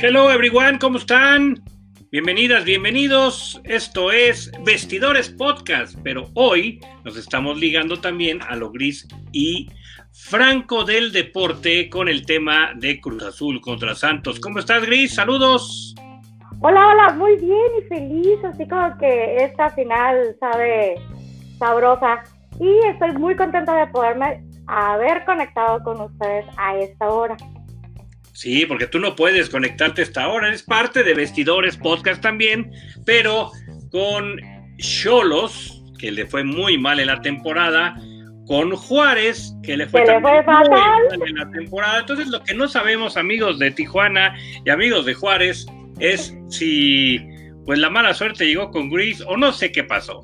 Hello everyone, ¿cómo están? Bienvenidas, bienvenidos. Esto es Vestidores Podcast, pero hoy nos estamos ligando también a lo gris y franco del deporte con el tema de Cruz Azul contra Santos. ¿Cómo estás, Gris? Saludos. Hola, hola, muy bien y feliz, así como que esta final sabe sabrosa y estoy muy contenta de poderme haber conectado con ustedes a esta hora. Sí, porque tú no puedes conectarte hasta ahora, eres parte de Vestidores Podcast también, pero con Cholos, que le fue muy mal en la temporada, con Juárez, que le fue, muy mal en la temporada. Entonces, lo que no sabemos, amigos de Tijuana y amigos de Juárez, es si pues la mala suerte llegó con Gris o no sé qué pasó.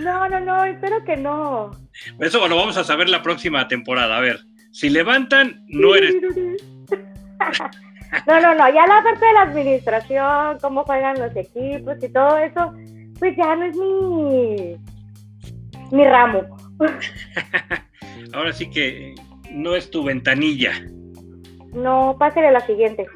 No, no, no, espero que no. Eso lo vamos a saber la próxima temporada. A ver. Si levantan, no eres. No, no, no, ya la parte de la administración, cómo juegan los equipos y todo eso, pues ya no es mi, mi ramo. Ahora sí que no es tu ventanilla. No, pásale a la siguiente.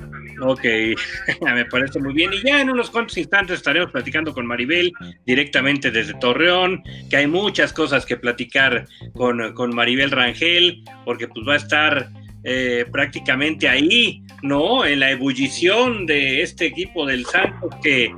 Ok, me parece muy bien. Y ya en unos cuantos instantes estaremos platicando con Maribel directamente desde Torreón, que hay muchas cosas que platicar con, con Maribel Rangel, porque pues va a estar eh, prácticamente ahí, ¿no? En la ebullición de este equipo del Santos, que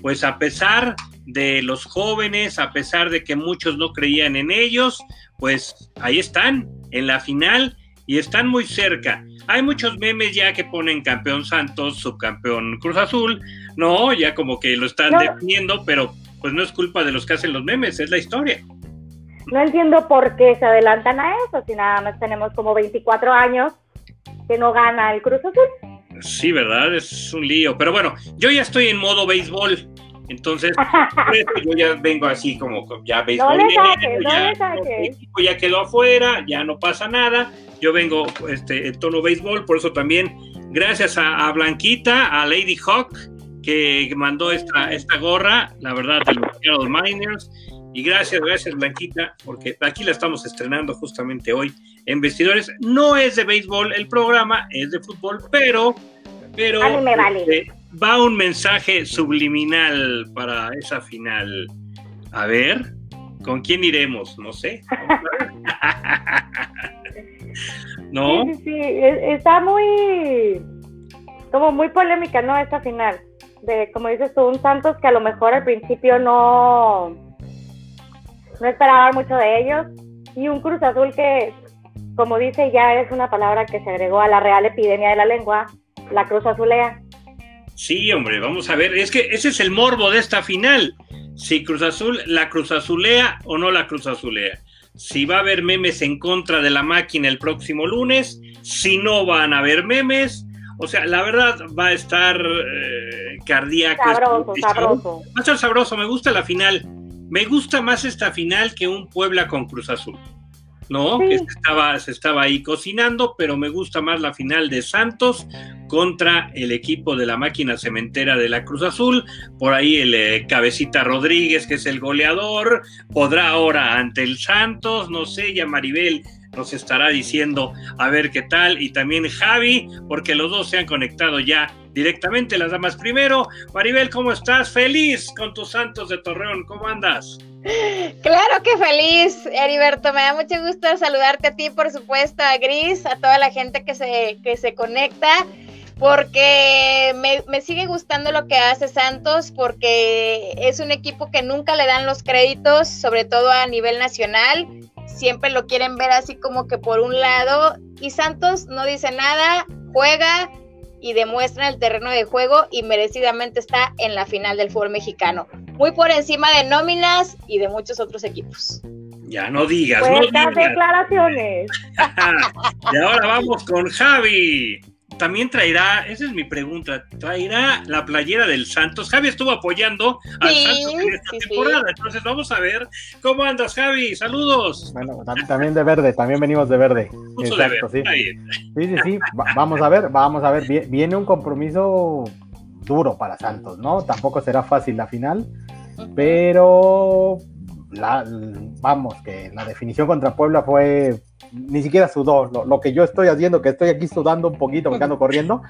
pues a pesar de los jóvenes, a pesar de que muchos no creían en ellos, pues ahí están, en la final y están muy cerca. Hay muchos memes ya que ponen campeón Santos, subcampeón Cruz Azul, no, ya como que lo están definiendo, pero pues no es culpa de los que hacen los memes, es la historia. No entiendo por qué se adelantan a eso, si nada más tenemos como 24 años que no gana el Cruz Azul. Sí, ¿verdad? Es un lío. Pero bueno, yo ya estoy en modo béisbol. Entonces, yo ya vengo así como ya béisbol. No le saques, ya, ya quedó afuera, ya no pasa nada yo vengo este, en tono béisbol, por eso también gracias a, Blanquita, a Lady Hawk, que mandó esta, esta gorra, la verdad, de los Miners. Y gracias, gracias Blanquita, porque aquí la estamos estrenando justamente hoy en Vestidores. No es de béisbol el programa, es de fútbol, pero, pero este, va un mensaje subliminal para esa final. A ver, ¿con quién iremos? No sé. ¿No? Sí, sí, sí, está muy, como muy polémica, ¿no? Esta final. De, como dices tú, un Santos que a lo mejor al principio no, no esperaba mucho de ellos. Y un Cruz Azul que, como dice, ya es una palabra que se agregó a la real epidemia de la lengua, la Cruz Azulea. Sí, hombre, vamos a ver. Es que ese es el morbo de esta final. Si Cruz Azul la Cruz Azulea o no la Cruz Azulea si va a haber memes en contra de la máquina el próximo lunes, si no van a haber memes. O sea, la verdad va a estar eh, cardíaco. Sabroso, sabroso. Va a estar sabroso, me gusta la final. Me gusta más esta final que un Puebla con Cruz Azul. ¿No? Que se estaba, se estaba ahí cocinando, pero me gusta más la final de Santos contra el equipo de la máquina cementera de la Cruz Azul. Por ahí el eh, Cabecita Rodríguez, que es el goleador, podrá ahora ante el Santos, no sé, ya Maribel nos estará diciendo a ver qué tal. Y también Javi, porque los dos se han conectado ya directamente. Las damas primero. Maribel, ¿cómo estás? Feliz con tus Santos de Torreón. ¿Cómo andas? Claro que feliz, Heriberto. Me da mucho gusto saludarte a ti, por supuesto, a Gris, a toda la gente que se, que se conecta, porque me, me, sigue gustando lo que hace Santos, porque es un equipo que nunca le dan los créditos, sobre todo a nivel nacional. Siempre lo quieren ver así como que por un lado, y Santos no dice nada, juega, y demuestra el terreno de juego y merecidamente está en la final del fútbol mexicano. Muy por encima de nóminas y de muchos otros equipos. Ya no digas, no digas. declaraciones. y ahora vamos con Javi también traerá, esa es mi pregunta, traerá la playera del Santos. Javi estuvo apoyando al Santos en esta temporada, entonces vamos a ver cómo andas, Javi. Saludos. Bueno, también de verde, también venimos de verde. Exacto, sí. Sí, sí, sí. vamos a ver, vamos a ver. Viene un compromiso duro para Santos, ¿no? Tampoco será fácil la final, pero la, vamos, que la definición contra Puebla fue ni siquiera sudó. Lo, que yo estoy haciendo, que estoy aquí sudando un poquito, me ando corriendo.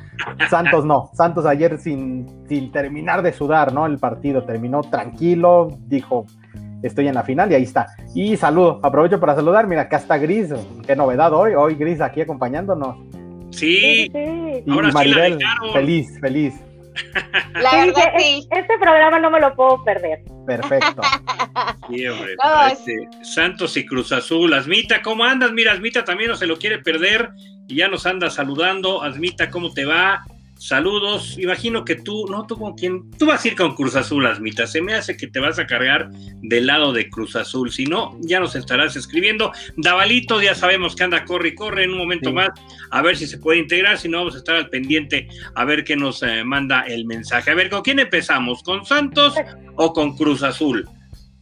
Santos no. Santos ayer sin, sin terminar de sudar, ¿no? El partido terminó tranquilo, dijo, estoy en la final y ahí está. Y saludo, aprovecho para saludar. Mira, acá está Gris, qué novedad hoy. Hoy Gris aquí acompañándonos. Sí, Y Maribel, feliz, feliz. La verdad, sí. Este programa no me lo puedo perder. Perfecto. Este, Santos y Cruz Azul. Asmita, ¿cómo andas? Mira, Asmita también no se lo quiere perder y ya nos anda saludando. Asmita, ¿cómo te va? Saludos. Imagino que tú, no, tú con quién, tú vas a ir con Cruz Azul, Asmita. Se me hace que te vas a cargar del lado de Cruz Azul. Si no, ya nos estarás escribiendo. Davalito, ya sabemos que anda, corre y corre en un momento más, a ver si se puede integrar. Si no, vamos a estar al pendiente a ver qué nos eh, manda el mensaje. A ver, ¿con quién empezamos? ¿Con Santos o con Cruz Azul?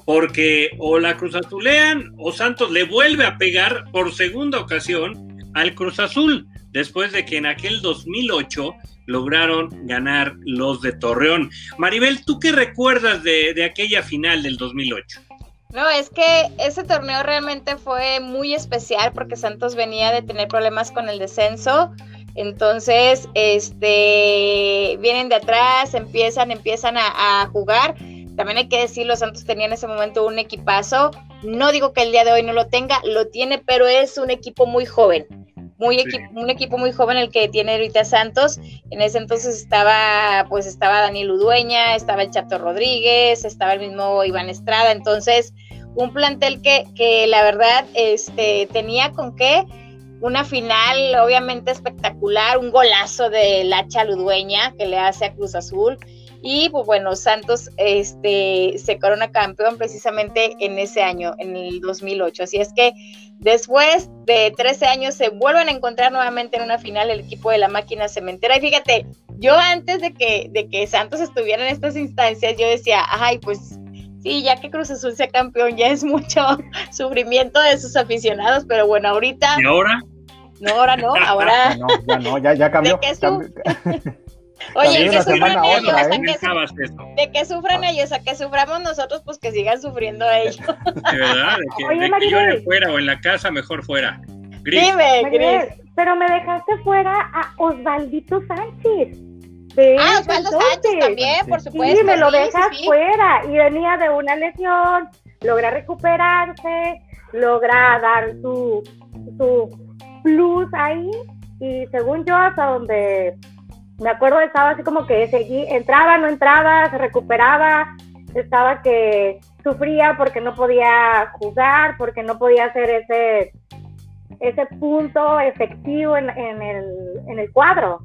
Porque o la Cruz Azulean o Santos le vuelve a pegar por segunda ocasión al Cruz Azul después de que en aquel 2008 lograron ganar los de Torreón. Maribel, ¿tú qué recuerdas de, aquella final del 2008? No, es que ese torneo realmente fue muy especial porque Santos venía de tener problemas con el descenso. Entonces, este, vienen de atrás, empiezan, empiezan a, a jugar. También hay que decirlo, Santos tenía en ese momento un equipazo. No digo que el día de hoy no lo tenga, lo tiene, pero es un equipo muy joven muy un equipo muy joven el que tiene ahorita Santos. En ese entonces estaba, pues estaba Daniel Udueña, estaba el Chato Rodríguez, estaba el mismo Iván Estrada, entonces un plantel que, que la verdad este, tenía con qué una final obviamente espectacular, un golazo de Lacha Ludueña que le hace a Cruz Azul. Y pues bueno, Santos este, se corona campeón precisamente en ese año, en el 2008. Así es que después de 13 años se vuelven a encontrar nuevamente en una final el equipo de la máquina cementera. Y fíjate, yo antes de que, de que Santos estuviera en estas instancias, yo decía, ay, pues sí, ya que Cruz Azul sea campeón, ya es mucho sufrimiento de sus aficionados, pero bueno, ahorita... ¿Y ahora? No, ahora no, ahora... no, ya no, ya, ya cambió. Oye, que sufran ellos, ¿eh? que, de que sufran ellos, a que suframos nosotros, pues que sigan sufriendo ellos. De verdad, de que, Oye, de que lloren fuera o en la casa, mejor fuera. Gris. Dime, Gris. Pero me dejaste fuera a Osvaldito Sánchez. ah, Osvaldo Sánchez también, por supuesto. Sí, me lo dejas fuera. Y venía de una lesión, logra recuperarse, logra dar su, su plus ahí. Y según yo, hasta donde me acuerdo estaba así como que seguí, entraba, no entraba, se recuperaba, estaba que sufría porque no podía jugar, porque no podía hacer ese, ese punto efectivo en, el, en el cuadro.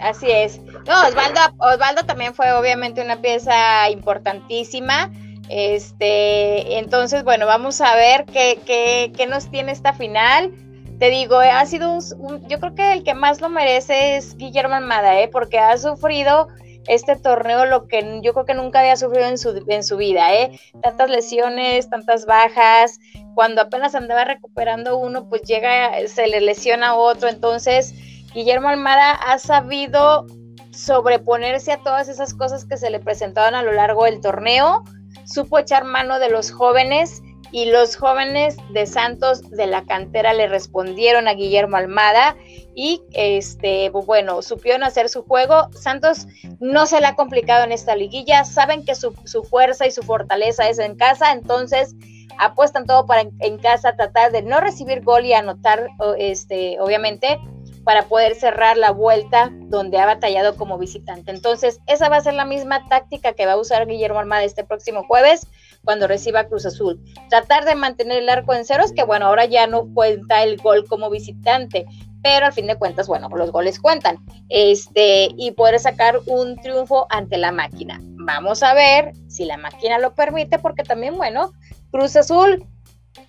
Así es. No, Osvaldo, Osvaldo también fue obviamente una pieza importantísima. Este, entonces, bueno, vamos a ver qué, qué, qué nos tiene esta final te digo, eh, ha sido un, yo creo que el que más lo merece es Guillermo Almada, ¿eh? porque ha sufrido este torneo lo que yo creo que nunca había sufrido en su, en su vida, ¿eh? Tantas lesiones, tantas bajas, cuando apenas andaba recuperando uno, pues llega, se le lesiona otro, entonces Guillermo Almada ha sabido sobreponerse a todas esas cosas que se le presentaban a lo largo del torneo, supo echar mano de los jóvenes y los jóvenes de Santos de la cantera le respondieron a Guillermo Almada y este bueno, supieron hacer su juego. Santos no se le ha complicado en esta liguilla, saben que su, fuerza y su fortaleza es en casa, entonces apuestan todo para en, casa tratar de no recibir gol y anotar este obviamente para poder cerrar la vuelta donde ha batallado como visitante. Entonces, esa va a ser la misma táctica que va a usar Guillermo Almada este próximo jueves cuando reciba Cruz Azul. Tratar de mantener el arco en ceros, que bueno, ahora ya no cuenta el gol como visitante, pero al fin de cuentas, bueno, los goles cuentan. Este, y poder sacar un triunfo ante la máquina. Vamos a ver si la máquina lo permite, porque también, bueno, Cruz Azul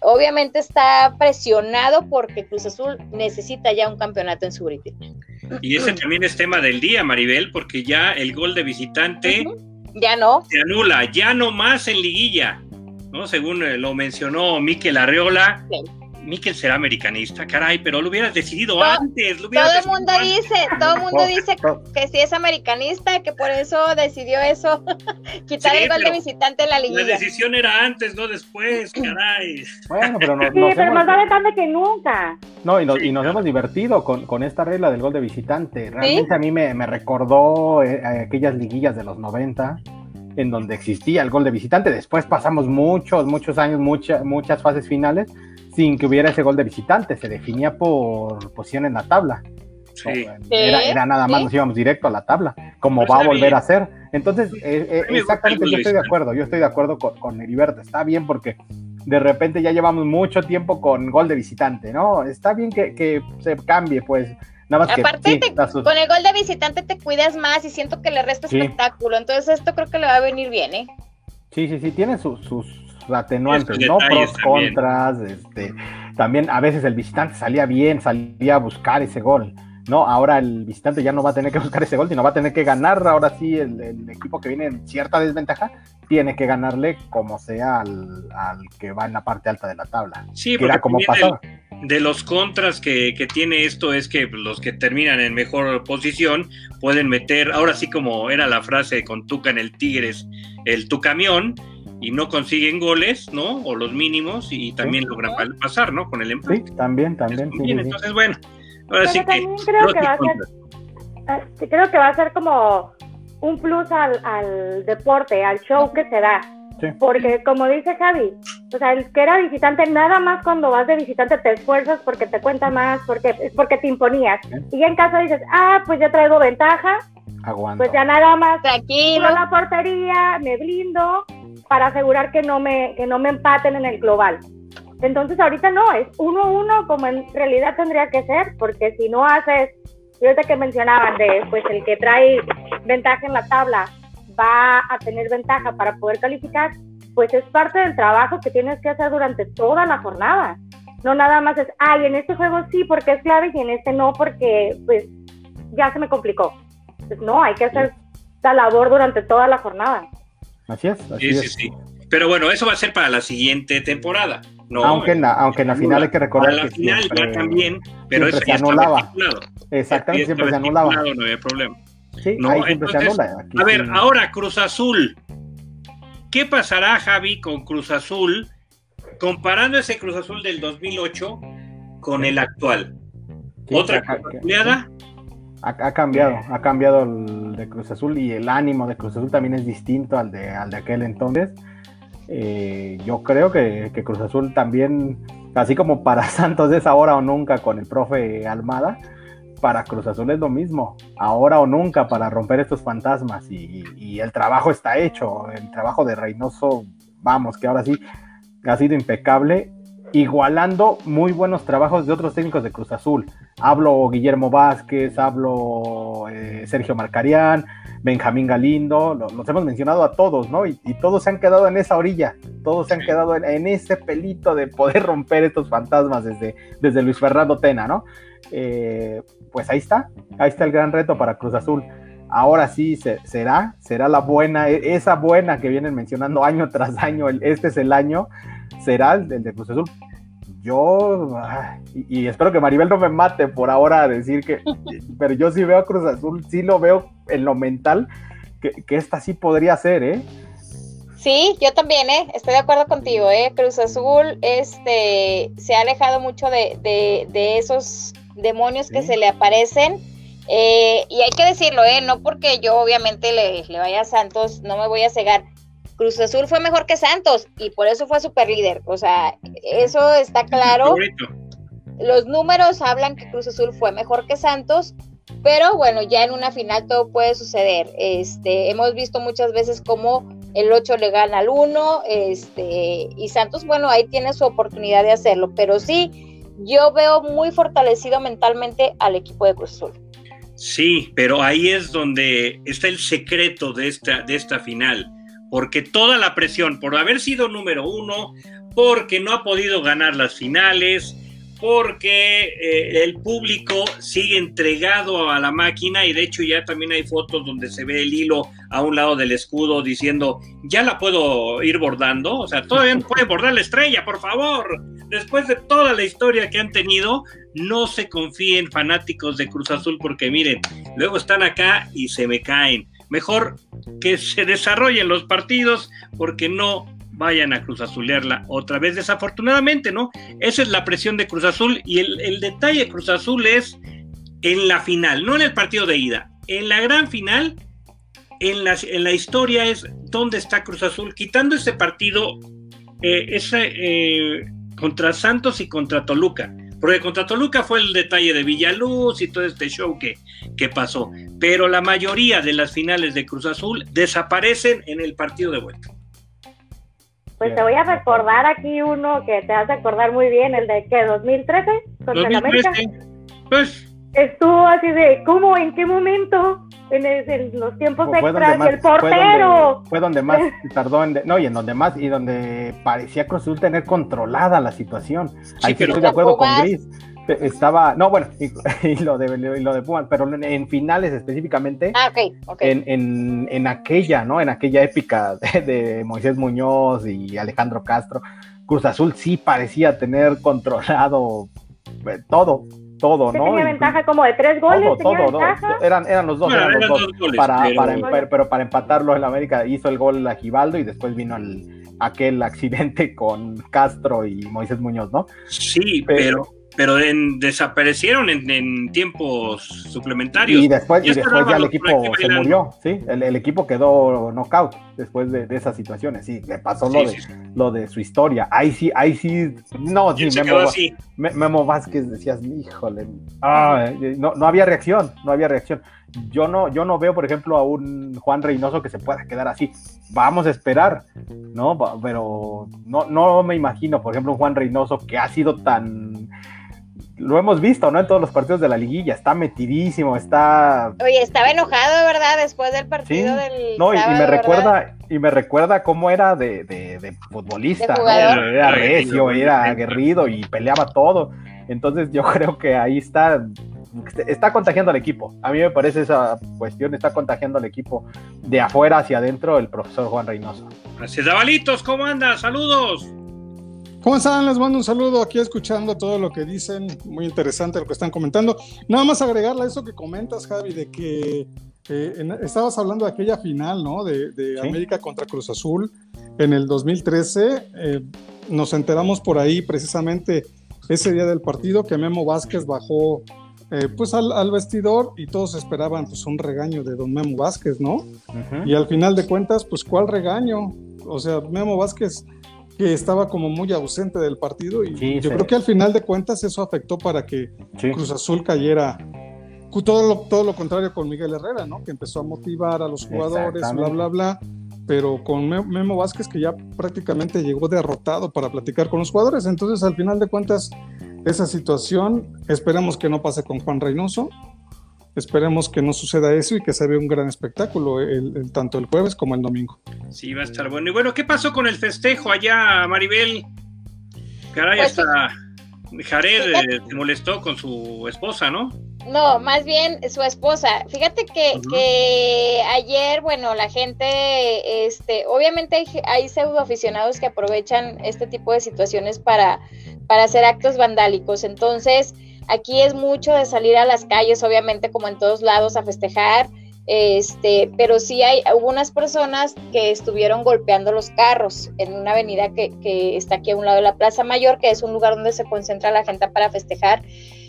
obviamente está presionado porque Cruz Azul necesita ya un campeonato en su Y ese también es tema del día, Maribel, porque ya el gol de visitante ya no. Se anula, ya no más en liguilla, ¿no? Según eh, lo mencionó Miquel Arreola, Miquel será americanista, caray, pero lo hubieras decidido antes. todo el mundo dice, todo el mundo dice que sí es americanista, que por eso decidió eso, quitar el gol de visitante en la liguilla. La decisión era antes, no después, caray. Bueno, pero no, sí, pero más vale tarde que nunca. No, y, y nos hemos divertido con, con, esta regla del gol de visitante. Realmente a mí me, me recordó eh, aquellas liguillas de los 90 en donde existía el gol de visitante. Después pasamos muchos, muchos años, muchas muchas fases finales sin que hubiera ese gol de visitante, se definía por posición en la tabla. Era, nada más, nos íbamos directo a la tabla, como va a volver a ser. Entonces, eh, eh, exactamente, yo estoy de acuerdo, yo estoy de acuerdo con, con Heriberto, está bien porque de repente ya llevamos mucho tiempo con gol de visitante, ¿no? Está bien que, se cambie, pues. Nada más Aparte, con el gol de visitante te cuidas más y siento que le resta espectáculo. Entonces, esto creo que le va a venir bien, ¿eh? Sí, sí, sí, tiene sus, atenuantes, ¿no? Pros, contras, este, también a veces el visitante salía bien, salía a buscar ese gol, ¿no? Ahora el visitante ya no va a tener que buscar ese gol, sino va a tener que ganar, ahora sí, el, equipo que viene en cierta desventaja, tiene que ganarle como sea al, que va en la parte alta de la tabla. Sí, porque era como pasaba. De los contras que, que, tiene esto es que los que terminan en mejor posición pueden meter, ahora sí como era la frase con Tuca en el Tigres, el tu camión, y no consiguen goles, ¿no? O los mínimos y también logran pasar, ¿no? Con el empate. Sí, también, también. Sí, entonces, bueno, ahora sí que... Creo que, va a ser, eh, creo que va a ser como un plus al, al deporte, al show que se da. Porque como dice Javi, o sea, el que era visitante, nada más cuando vas de visitante te esfuerzas porque te cuenta más, porque es porque te imponías. Y ya en caso dices, ah, pues ya traigo ventaja, Aguanto. pues ya nada más tranquilo la portería, me blindo para asegurar que no me, que no me empaten en el global. Entonces ahorita no, es uno a uno como en realidad tendría que ser, porque si no haces, ahorita que mencionaban de, pues el que trae ventaja en la tabla va a tener ventaja para poder calificar, pues es parte del trabajo que tienes que hacer durante toda la jornada. No nada más es, ay, en este juego sí porque es clave y en este no porque pues ya se me complicó. Pues no, hay que hacer la labor durante toda la jornada. Así es. sí, sí, sí. Pero bueno, eso va a ser para la siguiente temporada. No, aunque, en la, aunque en la final hay que recordar para la final va también, pero eso se anulaba. Exactamente, siempre se anulaba. No había problema. Sí, ahí siempre se anula. a ver, ahora Cruz Azul. ¿Qué pasará, Javi, con Cruz Azul comparando ese Cruz Azul del 2008 con el actual? ¿Otra cambiada? Ha, cambiado, ha cambiado el de Cruz Azul y el ánimo de Cruz Azul también es distinto al de, al de aquel entonces. Eh, yo creo que, Cruz Azul también, así como para Santos es ahora o nunca con el profe Almada, para Cruz Azul es lo mismo, ahora o nunca para romper estos fantasmas y, y el trabajo está hecho, el trabajo de Reynoso, vamos, que ahora sí ha sido impecable igualando muy buenos trabajos de otros técnicos de Cruz Azul. Hablo Guillermo Vázquez, hablo eh, Sergio Marcarián, Benjamín Galindo, los hemos mencionado a todos, ¿no? Y, todos se han quedado en esa orilla, todos se han quedado en, ese pelito de poder romper estos fantasmas desde, desde Luis Fernando Tena, ¿no? Eh, pues ahí está, ahí está el gran reto para Cruz Azul. Ahora sí será, será la buena, e, esa buena que vienen mencionando año tras año, este es el año será el, de Cruz Azul. Yo, y, espero que Maribel no me mate por ahora decir que, pero yo sí veo a Cruz Azul, sí lo veo en lo mental, que, que esta sí podría ser, ¿eh? Sí, yo también, ¿eh? estoy de acuerdo contigo, ¿eh? Cruz Azul este, se ha alejado mucho de, de, esos demonios que se le aparecen. Eh, y hay que decirlo, ¿eh? no porque yo obviamente le, le, vaya a Santos, no me voy a cegar, Cruz Azul fue mejor que Santos y por eso fue super líder. O sea, eso está claro. Los números hablan que Cruz Azul fue mejor que Santos, pero bueno, ya en una final todo puede suceder. Este, hemos visto muchas veces cómo el 8 le gana al 1, este, y Santos, bueno, ahí tiene su oportunidad de hacerlo, pero sí, yo veo muy fortalecido mentalmente al equipo de Cruz Azul. Sí, pero ahí es donde está el secreto de esta, de esta final porque toda la presión por haber sido número uno, porque no ha podido ganar las finales, porque eh, el público sigue entregado a la máquina y de hecho ya también hay fotos donde se ve el hilo a un lado del escudo diciendo, ya la puedo ir bordando, o sea, todavía no puede bordar la estrella, por favor. Después de toda la historia que han tenido, no se confíen fanáticos de Cruz Azul porque miren, luego están acá y se me caen. Mejor que se desarrollen los partidos porque no vayan a Cruz Azulearla otra vez, desafortunadamente, ¿no? Esa es la presión de Cruz Azul y el, detalle de Cruz Azul es en la final, no en el partido de ida, en la gran final, en la, en la historia es dónde está Cruz Azul, quitando ese partido eh, ese, eh, contra Santos y contra Toluca. Porque contra Toluca fue el detalle de Villaluz y todo este show que, que pasó. Pero la mayoría de las finales de Cruz Azul desaparecen en el partido de vuelta. Pues te voy a recordar aquí uno que te vas a acordar muy bien, el de que 2013 contra 2013. América. Pues estuvo así de ¿cómo? ¿En qué momento? En, los tiempos extras y el portero. Fue donde, más tardó en no y en donde más y donde parecía Cruz Azul tener controlada la situación. Ahí sí, estoy de acuerdo con Gris estaba, no, bueno, y, lo de lo de Pumas, pero en, finales específicamente, ah, okay, En, en, aquella, ¿no? En aquella épica de, Moisés Muñoz y Alejandro Castro, Cruz Azul sí parecía tener controlado eh, todo, todo, ¿no? Tenía ventaja como de tres goles. Todo, todo, eran, eran los dos, eran los dos, para, pero... Para, para empatarlo el América hizo el gol a Givaldo y después vino el, aquel accidente con Castro y Moisés Muñoz, ¿no? Sí, pero pero desaparecieron en, tiempos suplementarios. Y después, y después ya el equipo se murió, ¿sí? El, equipo quedó knockout después de, esas situaciones, sí, le pasó lo, de, lo de su historia. Ahí sí, ahí sí, no, sí, Memo, Memo, Vázquez decías, híjole, ah, no, no había reacción, no había reacción. Yo no, yo no veo, por ejemplo, a un Juan Reynoso que se pueda quedar así. Vamos a esperar, ¿no? Pero no, no me imagino, por ejemplo, un Juan Reynoso que ha sido tan lo hemos visto, ¿no? En todos los partidos de la liguilla, está metidísimo, está... Oye, estaba enojado, ¿verdad? Después del partido del... No, y, me recuerda, y me recuerda cómo era de, de, futbolista, Era recio, era aguerrido y peleaba todo. Entonces yo creo que ahí está, está contagiando al equipo. A mí me parece esa cuestión, está contagiando al equipo de afuera hacia adentro el profesor Juan Reynoso. Gracias, Dabalitos, ¿cómo andas? Saludos. ¿Cómo están? Les mando un saludo aquí escuchando todo lo que dicen. Muy interesante lo que están comentando. Nada más agregarle a eso que comentas, Javi, de que eh, estabas hablando de aquella final, ¿no? De, América contra Cruz Azul en el 2013. Eh, nos enteramos por ahí precisamente ese día del partido que Memo Vázquez bajó eh, pues al, vestidor y todos esperaban pues un regaño de don Memo Vázquez, ¿no? Y al final de cuentas, pues ¿cuál regaño? O sea, Memo Vázquez que estaba como muy ausente del partido y yo creo que al final de cuentas eso afectó para que Cruz Azul cayera todo lo, todo lo contrario con Miguel Herrera, ¿no? Que empezó a motivar a los jugadores, bla, bla, bla, pero con Memo Vázquez que ya prácticamente llegó derrotado para platicar con los jugadores, entonces al final de cuentas esa situación esperemos que no pase con Juan Reynoso, Esperemos que no suceda eso y que se vea un gran espectáculo el, tanto el jueves como el domingo. Sí, va a estar bueno. Y bueno, ¿qué pasó con el festejo allá, Maribel? Caray, pues hasta Jared eh, se molestó con su esposa, ¿no? No, más bien su esposa. Fíjate que, ayer, bueno, la gente, este, obviamente hay, hay pseudo aficionados que aprovechan este tipo de situaciones para, para hacer actos vandálicos. Entonces, Aquí es mucho de salir a las calles, obviamente como en todos lados, a festejar, este, pero sí hay algunas personas que estuvieron golpeando los carros en una avenida que, que, está aquí a un lado de la Plaza Mayor, que es un lugar donde se concentra la gente para festejar.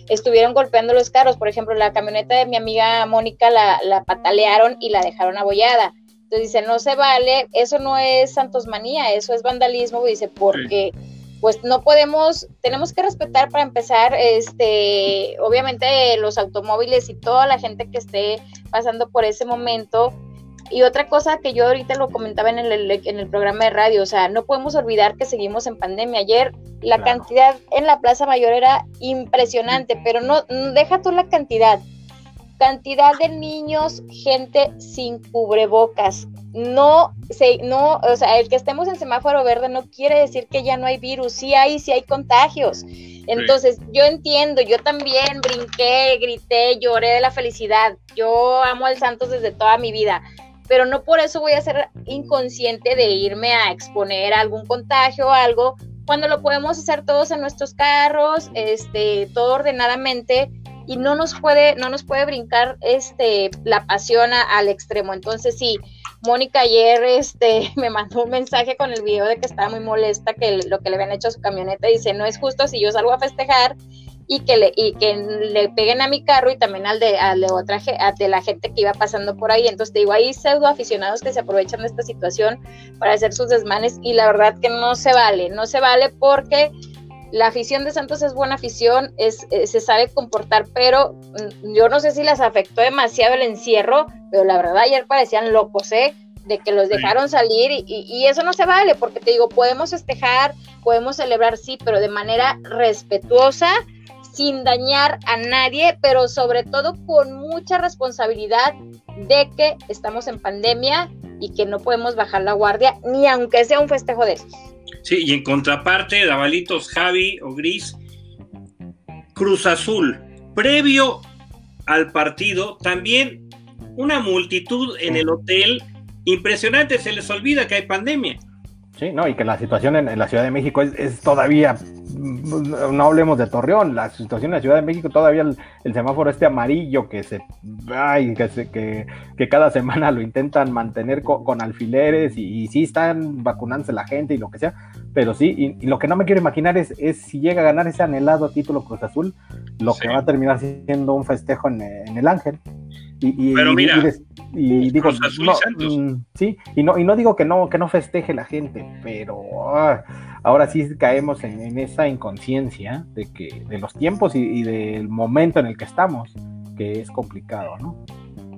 Estuvieron golpeando los carros, por ejemplo, la camioneta de mi amiga Mónica la, la patalearon y la dejaron abollada. Entonces dice, no se vale, eso no es santosmanía, eso es vandalismo, dice, porque pues no podemos, tenemos que respetar para empezar, este, obviamente los automóviles y toda la gente que esté pasando por ese momento. Y otra cosa que yo ahorita lo comentaba en el, en el programa de radio, o sea, no podemos olvidar que seguimos en pandemia. Ayer la cantidad en la Plaza Mayor era impresionante, pero no, deja tú la cantidad, cantidad de niños, gente sin cubrebocas. No, se, no, o sea, el que estemos en semáforo verde no quiere decir que ya no hay virus, sí hay, sí hay contagios. Entonces, yo entiendo, yo también brinqué, grité, lloré de la felicidad. Yo amo al Santos desde toda mi vida, pero no por eso voy a ser inconsciente de irme a exponer algún contagio o algo, cuando lo podemos hacer todos en nuestros carros, este, todo ordenadamente y no nos puede, no nos puede brincar este, la pasión al extremo. Entonces, sí, Mónica ayer este, me mandó un mensaje con el video de que estaba muy molesta que lo que le habían hecho a su camioneta. Dice, no es justo si yo salgo a festejar y que le, y que le peguen a mi carro y también al de, al de otra la gente que iba pasando por ahí. Entonces te digo, hay pseudo aficionados que se aprovechan de esta situación para hacer sus desmanes y la verdad que no se vale, no se vale porque la afición de Santos es buena afición, es, eh, se sabe comportar, pero mm, yo no sé si les afectó demasiado el encierro, pero la verdad ayer parecían locos, ¿eh? De que los dejaron salir y, y, eso no se vale, porque te digo, podemos festejar, podemos celebrar, sí, pero de manera respetuosa, sin dañar a nadie, pero sobre todo con mucha responsabilidad de que estamos en pandemia y que no podemos bajar la guardia, ni aunque sea un festejo de esos. Sí, y en contraparte, Davalitos, Javi o Gris, Cruz Azul, previo al partido, también una multitud en el hotel impresionante, se les olvida que hay pandemia. Sí, no, y que la situación en, la Ciudad de México es, todavía, no hablemos de Torreón, la situación en la Ciudad de México todavía el, semáforo este amarillo que se, ay, que, que, cada semana lo intentan mantener con, alfileres y, sí están vacunándose la gente y lo que sea, pero sí, y, lo que no me quiero imaginar es, es, si llega a ganar ese anhelado título Cruz Azul, lo que va a terminar siendo un festejo en, en el Ángel. Y, Pero mira, y, digo, mm, sí, y no, y no digo que no, que no festeje la gente, pero ah, ahora sí caemos en, esa inconsciencia de que, de los tiempos y, del momento en el que estamos, que es complicado, ¿no?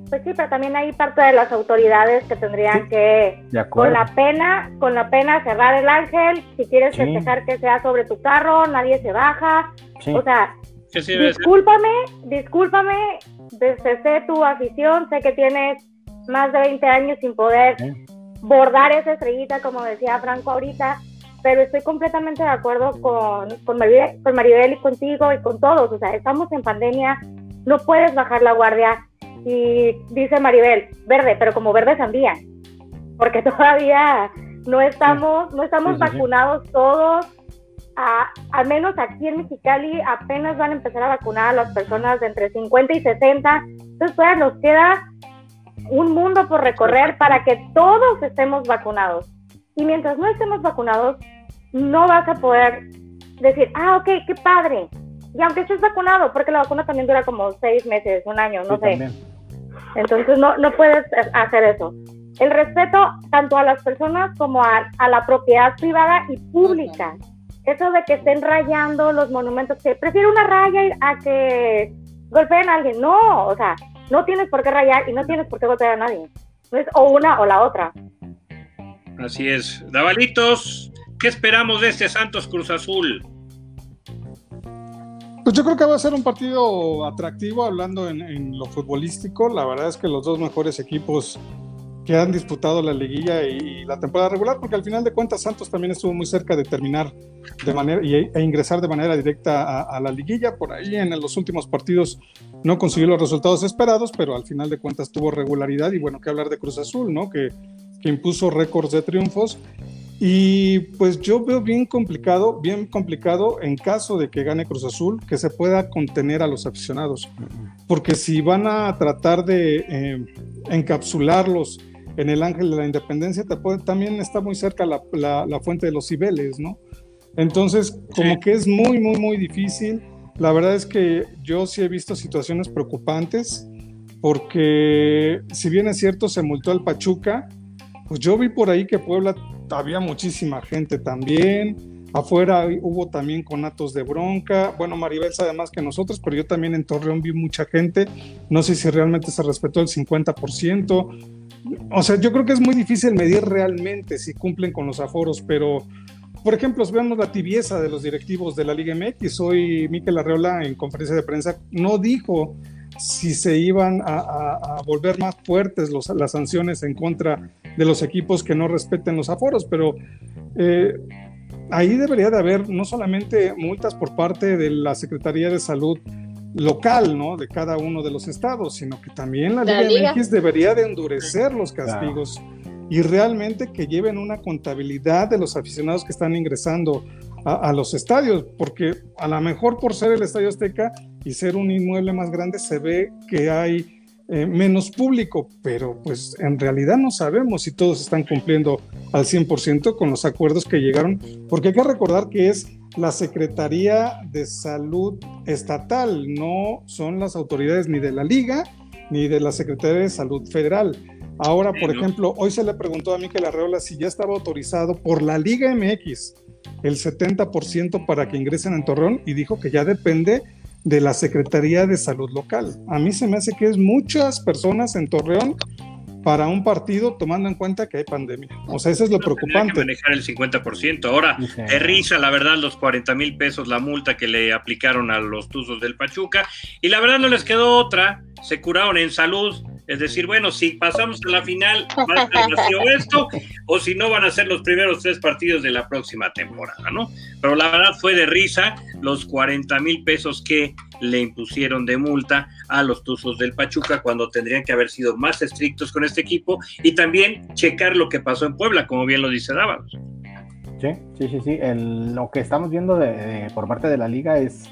Pues sí, pero también hay parte de las autoridades que tendrían que, con la pena, con la pena cerrar el ángel, si quieres festejar que sea sobre tu carro, nadie se baja, o sea, discúlpame, discúlpame, desde tu afición, sé que tienes más de 20 años sin poder bordar esa estrellita, como decía Franco ahorita, pero estoy completamente de acuerdo con, con, Maribel, con Maribel y contigo y con todos, o sea, estamos en pandemia, no puedes bajar la guardia. Y dice Maribel, verde, pero como verde sandía, porque todavía no estamos, no estamos vacunados todos, al menos aquí en Mexicali apenas van a empezar a vacunar a las personas de entre 50 y 60, entonces todavía nos queda un mundo por recorrer para que todos estemos vacunados. Y mientras no estemos vacunados, no vas a poder decir, ah, ok, qué padre. Y aunque estés vacunado, porque la vacuna también dura como seis meses, un año, no sé. Entonces no, no puedes hacer eso. El respeto tanto a las personas como a, a la propiedad privada y pública eso de que estén rayando los monumentos, que prefiero una raya a que golpeen a alguien. No, o sea, no tienes por qué rayar y no tienes por qué golpear a nadie. No es o una o la otra. Así es. Davalitos, ¿qué esperamos de este Santos Cruz Azul? Pues yo creo que va a ser un partido atractivo hablando en, en lo futbolístico. La verdad es que los dos mejores equipos que han disputado la liguilla y, la temporada regular, porque al final de cuentas Santos también estuvo muy cerca de terminar de manera e, ingresar de manera directa a, la liguilla. Por ahí en los últimos partidos no consiguió los resultados esperados, pero al final de cuentas tuvo regularidad y bueno, que hablar de Cruz Azul, ¿no? Que, que impuso récords de triunfos. Y pues yo veo bien complicado, bien complicado en caso de que gane Cruz Azul, que se pueda contener a los aficionados. Porque si van a tratar de eh, encapsularlos en el Ángel de la Independencia también está muy cerca la, la, fuente de los Cibeles, ¿no? Entonces, como que es muy, muy, muy difícil. La verdad es que yo sí he visto situaciones preocupantes, porque si bien es cierto, se multó al Pachuca, pues yo vi por ahí que Puebla había muchísima gente también. Afuera hubo también conatos de bronca. Bueno, Maribel sabe más que nosotros, pero yo también en Torreón vi mucha gente. No sé si realmente se respetó el 50% o sea, yo creo que es muy difícil medir realmente si cumplen con los aforos, pero por ejemplo, veamos la tibieza de los directivos de la Liga MX. Hoy Miquel Arreola en conferencia de prensa no dijo si se iban a, volver más fuertes las sanciones en contra de los equipos que no respeten los aforos, pero eh, ahí debería de haber no solamente multas por parte de la Secretaría de Salud local, ¿no? De cada uno de los estados, sino que también la, Liga, MX debería de endurecer los castigos y realmente que lleven una contabilidad de los aficionados que están ingresando a, los estadios, porque a lo mejor por ser el Estadio Azteca y ser un inmueble más grande se ve que hay eh, menos público, pero pues en realidad no sabemos si todos están cumpliendo al 100% con los acuerdos que llegaron, porque hay que recordar que es la Secretaría de Salud Estatal, no son las autoridades ni de la Liga ni de la Secretaría de Salud Federal. Ahora, por ejemplo, hoy se le preguntó a Miquel Arreola si ya estaba autorizado por la Liga MX el 70% para que ingresen en Torreón y dijo que ya depende de la Secretaría de Salud local. A mí se me hace que es muchas personas en Torreón para un partido tomando en cuenta que hay pandemia. O sea, eso es lo preocupante. Que manejar el 50%. Ahora, risa, la verdad, los 40 mil pesos la multa que le aplicaron a los Tuzos del Pachuca. Y la verdad no les quedó otra. Se curaron en salud es decir, bueno, si pasamos a la final, va a estar esto, o si no, van a ser los primeros tres partidos de la próxima temporada, ¿no? Pero la verdad fue de risa los 40 mil pesos que le impusieron de multa a los Tuzos del Pachuca cuando tendrían que haber sido más estrictos con este equipo y también checar lo que pasó en Puebla, como bien lo dice Dávalos. Sí, sí, sí, sí. lo que estamos viendo por parte de la liga es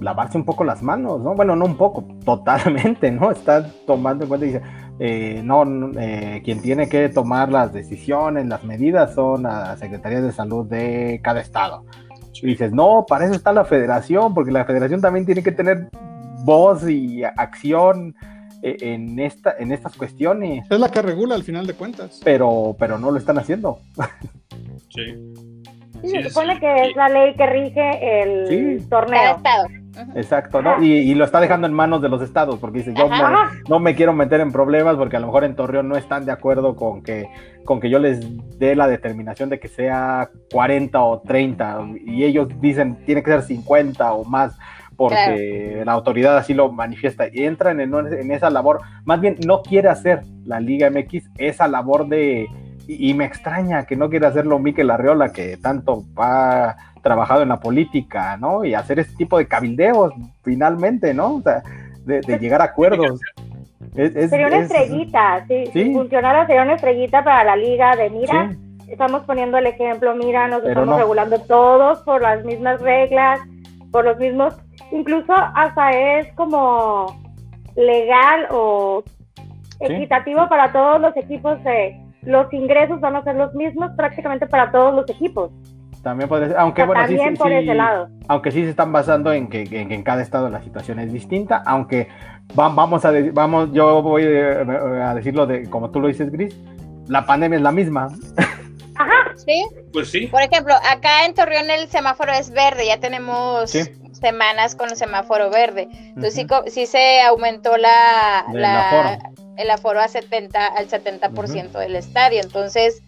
lavarse un poco las manos, ¿no? Bueno, no un poco, totalmente, ¿no? Está tomando en cuenta y dice, eh, no, eh, quien tiene que tomar las decisiones, las medidas son la Secretaría de Salud de cada estado. Y dices, no, para eso está la federación, porque la federación también tiene que tener voz y acción eh, en, esta, en estas cuestiones. Es la que regula al final de cuentas. Pero, pero no lo están haciendo. Sí. Sí, se supone que es la ley que rige el torneo. Estado. Exacto, ¿no? Y, lo está dejando en manos de los estados, porque dice, yo no me quiero meter en problemas porque a lo mejor en Torreón no están de acuerdo con que, con que yo les dé la determinación de que sea 40 o 30, y ellos dicen, tiene que ser 50 o más, porque la autoridad así lo manifiesta, y entran en, en esa labor, más bien no quiere hacer la Liga MX esa labor de... Y, me extraña que no quiera hacerlo Miquel Arriola, que tanto va trabajado en la política, ¿no? Y hacer ese tipo de cabildeos, finalmente, ¿no? O sea, de, llegar a acuerdos. sería una estrellita, sí. Si funcionara, sería una estrellita para la liga de mira, estamos poniendo el ejemplo, mira, nos estamos regulando todos por las mismas reglas, por los mismos, incluso hasta es como legal o equitativo para todos los equipos de los ingresos van a ser los mismos prácticamente para todos los equipos. También podría ser, aunque bueno, sí, aunque sí se están basando en que, en cada estado la situación es distinta, aunque vamos a vamos, yo voy a decirlo de como tú lo dices, Gris, la pandemia es la misma. Ajá, sí. Pues sí. Por ejemplo, acá en Torreón el semáforo es verde, ya tenemos semanas con el semáforo verde. Entonces sí, se aumentó la, el aforo a 70, al 70% del estadio. Entonces,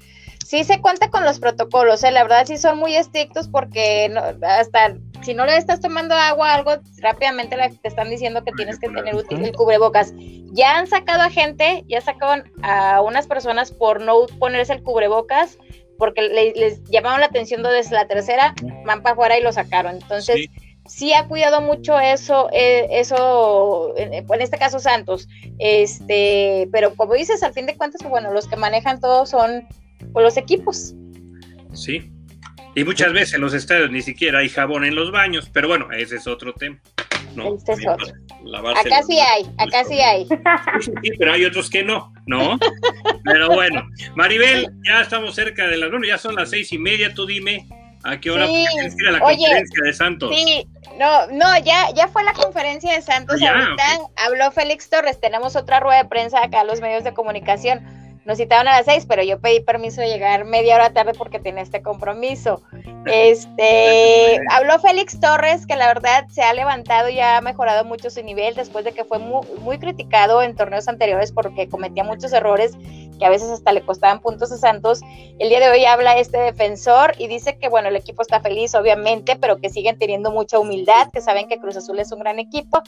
sí se cuenta con los protocolos, ¿eh? la verdad sí son muy estrictos porque hasta si no le estás tomando agua algo, rápidamente te están diciendo que tienes que tener útil el cubrebocas. Ya han sacado a gente, ya sacaron a unas personas por no ponerse el cubrebocas porque les llamaron la atención desde la tercera, van para afuera y lo sacaron. Entonces, sí. ha cuidado mucho eso, eh, eso, en, este caso Santos, este, pero como dices, al fin de cuentas, bueno, los que manejan todo son o los equipos. Sí. Y muchas veces en los estadios ni siquiera hay jabón en los baños, pero bueno, ese es otro tema. ¿no? Este es otro. Acá sí hay, acá sí hay. Sí, pero hay otros que no, ¿no? Pero bueno, Maribel, ya estamos cerca de las, bueno, ya son las seis y media, tú dime a qué hora sí. ir a la conferencia de Santos. Sí, no, no, ya, ya fue la conferencia de Santos, ah, ahorita habló Félix Torres, tenemos otra rueda de prensa acá a los medios de comunicación nos citaron a las seis, pero yo pedí permiso de llegar media hora tarde porque tenía este compromiso. Este, habló Félix Torres, que la verdad se ha levantado y ha mejorado mucho su nivel después de que fue muy, muy criticado en torneos anteriores porque cometía muchos errores que a veces hasta le costaban puntos a Santos. El día de hoy habla este defensor y dice que, bueno, el equipo está feliz, obviamente, pero que siguen teniendo mucha humildad, que saben que Cruz Azul es un gran equipo.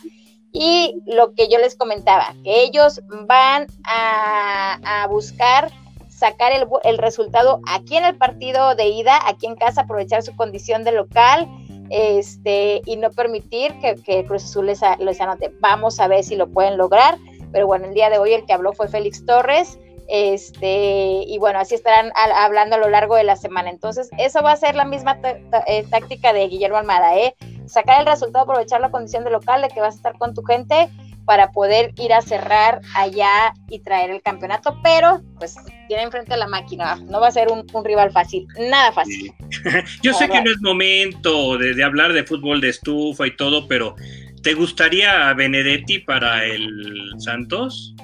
Y lo que yo les comentaba, que ellos van a, buscar sacar el, el, resultado aquí en el partido de ida, aquí en casa, aprovechar su condición de local este, y no permitir que, Cruz Azul les, les, anote. Vamos a ver si lo pueden lograr, pero bueno, el día de hoy el que habló fue Félix Torres. Este, y bueno, así estarán hablando a lo largo de la semana. Entonces, eso va a ser la misma eh, táctica de Guillermo Almada, ¿eh? Sacar el resultado, aprovechar la condición de local, de que vas a estar con tu gente para poder ir a cerrar allá y traer el campeonato, pero pues tiene enfrente a la máquina, no va a ser un, rival fácil, nada fácil. Yo sé que no es momento de, hablar de fútbol de estufa y todo, pero ¿te gustaría Benedetti para el Santos?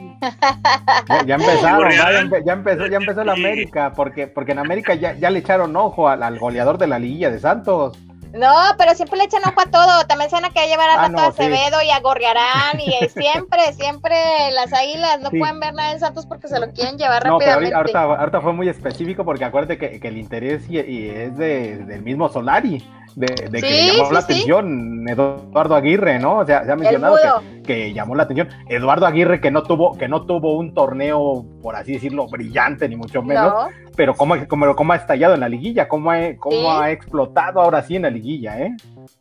Ya, empezaron, ya, empezó, ya empezó la América, porque, porque en América ya, ya le echaron ojo al goleador de la liguilla de Santos. No, pero siempre le echan ojo a todo. También se van a querer llevar a ah, Acevedo y a Gorriarán y siempre, siempre las águilas no pueden ver nada en Santos porque se lo quieren llevar no, rápidamente. Pero ahorita, fue muy específico porque acuérdate que, el interés y, es del mismo Solari de, que llamó la atención Eduardo Aguirre, ¿no? O sea, se ha mencionado que, llamó la atención Eduardo Aguirre que no tuvo que no tuvo un torneo por así decirlo brillante ni mucho menos, pero cómo, cómo, ha estallado en la liguilla, cómo, ha, cómo ha explotado ahora sí en la liguilla, ¿eh?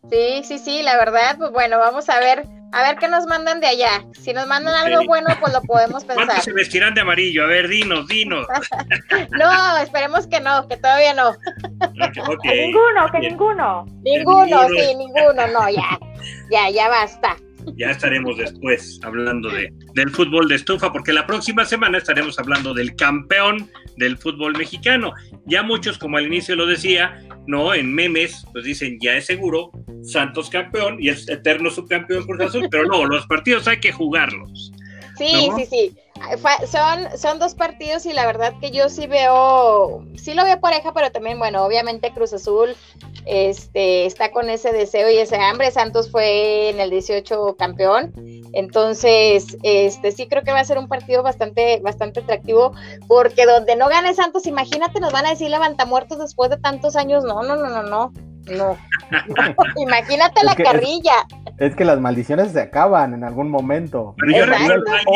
Sí, sí, sí, la verdad, pues bueno, vamos a ver, a ver qué nos mandan de allá. Si nos mandan algo bueno, pues lo podemos pensar. ¿Cuántos se vestirán de amarillo? A ver, dinos, dinos. no, esperemos que no, que todavía no. Que ninguno, que ninguno. Ninguno, sí, ninguno, no, ya, ya, ya basta. Ya estaremos después hablando de, del fútbol de estufa, porque la próxima semana estaremos hablando del campeón del fútbol mexicano. Ya muchos, como al inicio lo decía, no, en memes, pues dicen ya es seguro, Santos campeón y es eterno subcampeón Cruz Azul, pero no, los partidos hay que jugarlos. Sí, sí, sí. Son, son dos partidos y la verdad que yo sí veo, sí lo veo pareja, pero también, bueno, obviamente Cruz Azul este, está con ese deseo y ese hambre. Santos fue en el 18 campeón. Entonces, este, sí creo que va a ser un partido bastante, bastante atractivo, porque donde no gane Santos, imagínate, nos van a decir levantamuertos después de tantos años. No, no, no, no, no. No. Imagínate la carrilla. Es, que las maldiciones se acaban en algún momento.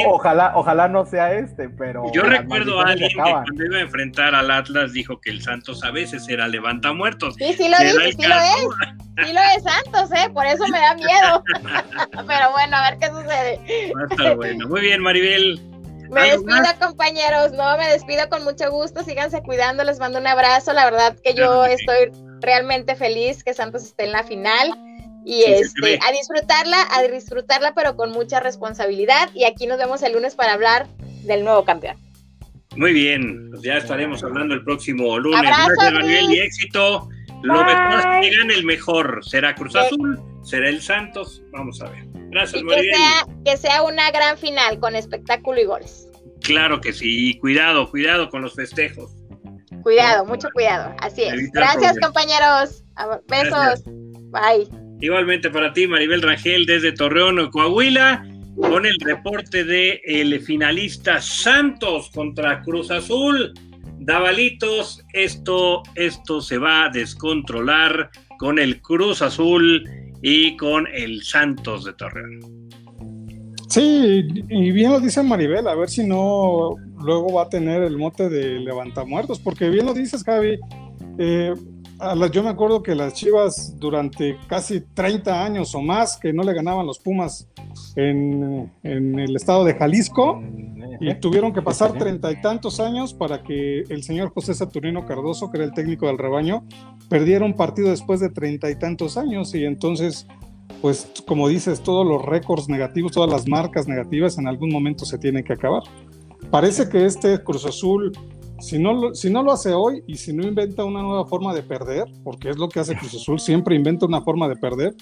ojalá, ojalá no sea este, pero. Yo recuerdo a alguien que cuando iba a enfrentar al Atlas dijo que el Santos a veces era levanta muertos. Sí, sí lo dice, sí lo es. Sí lo es Santos, ¿eh? Por eso me da miedo. pero bueno, a ver qué sucede. Va a estar bueno. Muy bien, Maribel. Me despido, compañeros. No, me despido con mucho gusto. Síganse cuidando. Les mando un abrazo. La verdad que yo estoy realmente feliz que Santos esté en la final y este, a disfrutarla, a disfrutarla, pero con mucha responsabilidad. Y aquí nos vemos el lunes para hablar del nuevo campeón. Muy bien, pues ya estaremos hablando el próximo lunes. Gracias, Manuel, y éxito. Lo mejor que gane el mejor. ¿Será Cruz Azul? ¿Será el Santos? Vamos a ver. Gracias, y que sea, que sea una gran final con espectáculo y goles. Claro que sí. Cuidado, cuidado con los festejos. Cuidado, mucho cuidado. Así es. Gracias, compañeros. Besos. Bye. Igualmente para ti, Maribel Rangel, desde Torreón, Coahuila, con el reporte de el finalista Santos contra Cruz Azul. Davalitos, esto, esto se va a descontrolar con el Cruz Azul y con el Santos de Torreón. Sí, y bien lo dice Maribel, a ver si no luego va a tener el mote de levantamuertos, porque bien lo dices, Javi. Eh, yo me acuerdo que las Chivas durante casi 30 años o más que no le ganaban los Pumas en, el estado de Jalisco y tuvieron que pasar treinta y tantos años para que el señor José Saturnino Cardoso, que era el técnico del rebaño, perdiera un partido después de treinta y tantos años y entonces pues como dices, todos los récords negativos, todas las marcas negativas en algún momento se tienen que acabar. Parece que este Cruz Azul, si no, lo, si no lo hace hoy y si no inventa una nueva forma de perder, porque es lo que hace Cruz Azul, siempre inventa una forma de perder,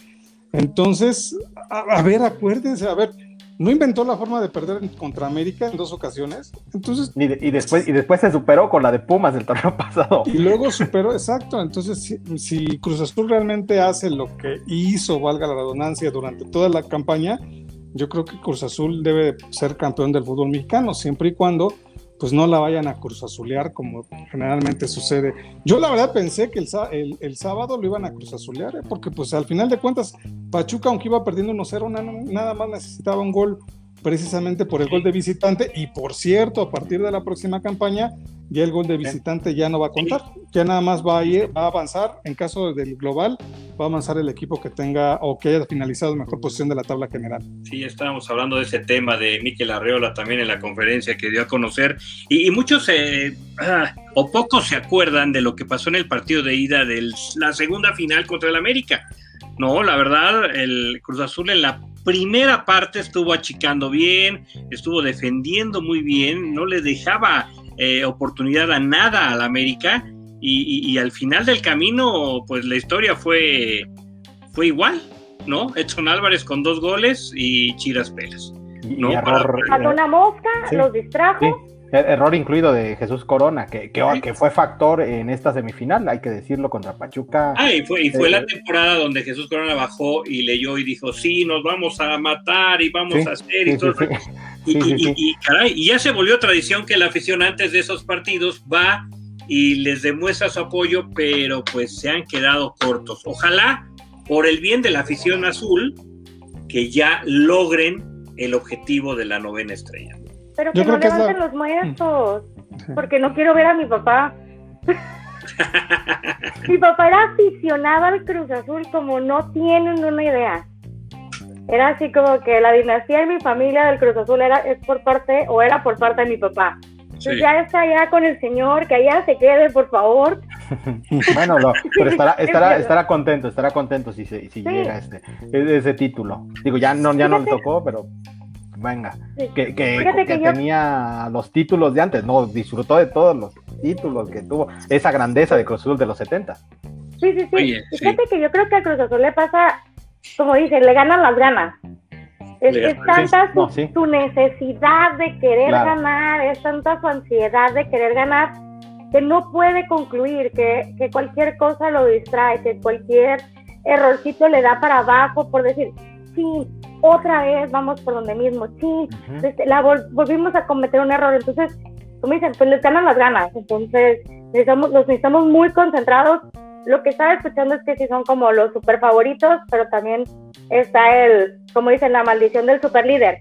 entonces, a ver, acuérdense, a ver, no inventó la forma de perder contra América en dos ocasiones. Entonces. Y, después, y después se superó con la de Pumas el torneo pasado. Y luego superó, exacto. Entonces, si, Cruz Azul realmente hace lo que hizo, valga la redundancia, durante toda la campaña, yo creo que Cruz Azul debe ser campeón del fútbol mexicano, siempre y cuando pues no la vayan a cruzazulear como generalmente sucede. Yo la verdad pensé que el, el, sábado lo iban a cruzazulear, ¿eh? porque pues al final de cuentas Pachuca, aunque iba perdiendo 1-0, nada más necesitaba un gol precisamente por el gol de visitante. Y por cierto, a partir de la próxima campaña ya el gol de visitante ya no va a contar, ya nada más va a ir, va a avanzar, en caso del global, va a avanzar el equipo que tenga o que haya finalizado mejor posición de la tabla general. Sí, estábamos hablando de ese tema de Miquel Arreola también en la conferencia que dio a conocer, y, muchos eh, ah, o pocos se acuerdan de lo que pasó en el partido de ida de la segunda final contra el América. No, la verdad, el Cruz Azul en la primera parte estuvo achicando bien, estuvo defendiendo muy bien, no le dejaba eh, oportunidad a nada al América y, al final del camino, pues la historia fue, fue igual, ¿no? Edson Álvarez con dos goles y Chiras Pérez. ¿no? una mosca, los distrajo. Error incluido de Jesús Corona, que, que, fue factor en esta semifinal, hay que decirlo, contra Pachuca. Ah, y fue, y fue la eh, temporada donde Jesús Corona bajó y leyó y dijo, sí, nos vamos a matar y vamos a hacer y todo. y, caray, y ya se volvió tradición que la afición antes de esos partidos va y les demuestra su apoyo, pero pues se han quedado cortos. Ojalá, por el bien de la afición azul, que ya logren el objetivo de la novena estrella. Pero que no levanten los muertos, porque no quiero ver a mi papá. mi papá era aficionado al Cruz Azul como no tienen una idea. Era así como que la dinastía de mi familia del Cruz Azul era es por parte o era por parte de mi papá. Entonces ya está allá con el señor, que allá se quede, por favor. bueno, pero estará, estará, estará contento, estará contento si, si llega este, ese título. Digo, ya no, ya no le tocó, pero venga, que, que, tenía los títulos de antes, no, disfrutó de todos los títulos que tuvo, esa grandeza de Cruz Azul de los 70. Sí, sí, sí. Fíjate que yo creo que a Cruz Azul le pasa, como dice, le ganan las ganas. Es, tanta su, necesidad de querer ganar, es tanta su ansiedad de querer ganar, que no puede concluir, que, que cualquier cosa lo distrae, que cualquier errorcito le da para abajo por decir, sí, otra vez vamos por donde mismo, sí, este, la volvimos a cometer un error, entonces, como dicen, pues les ganan las ganas, entonces necesitamos, los necesitamos muy concentrados. Lo que estaba escuchando es que sí son como los super favoritos, pero también está el, como dicen, la maldición del super líder.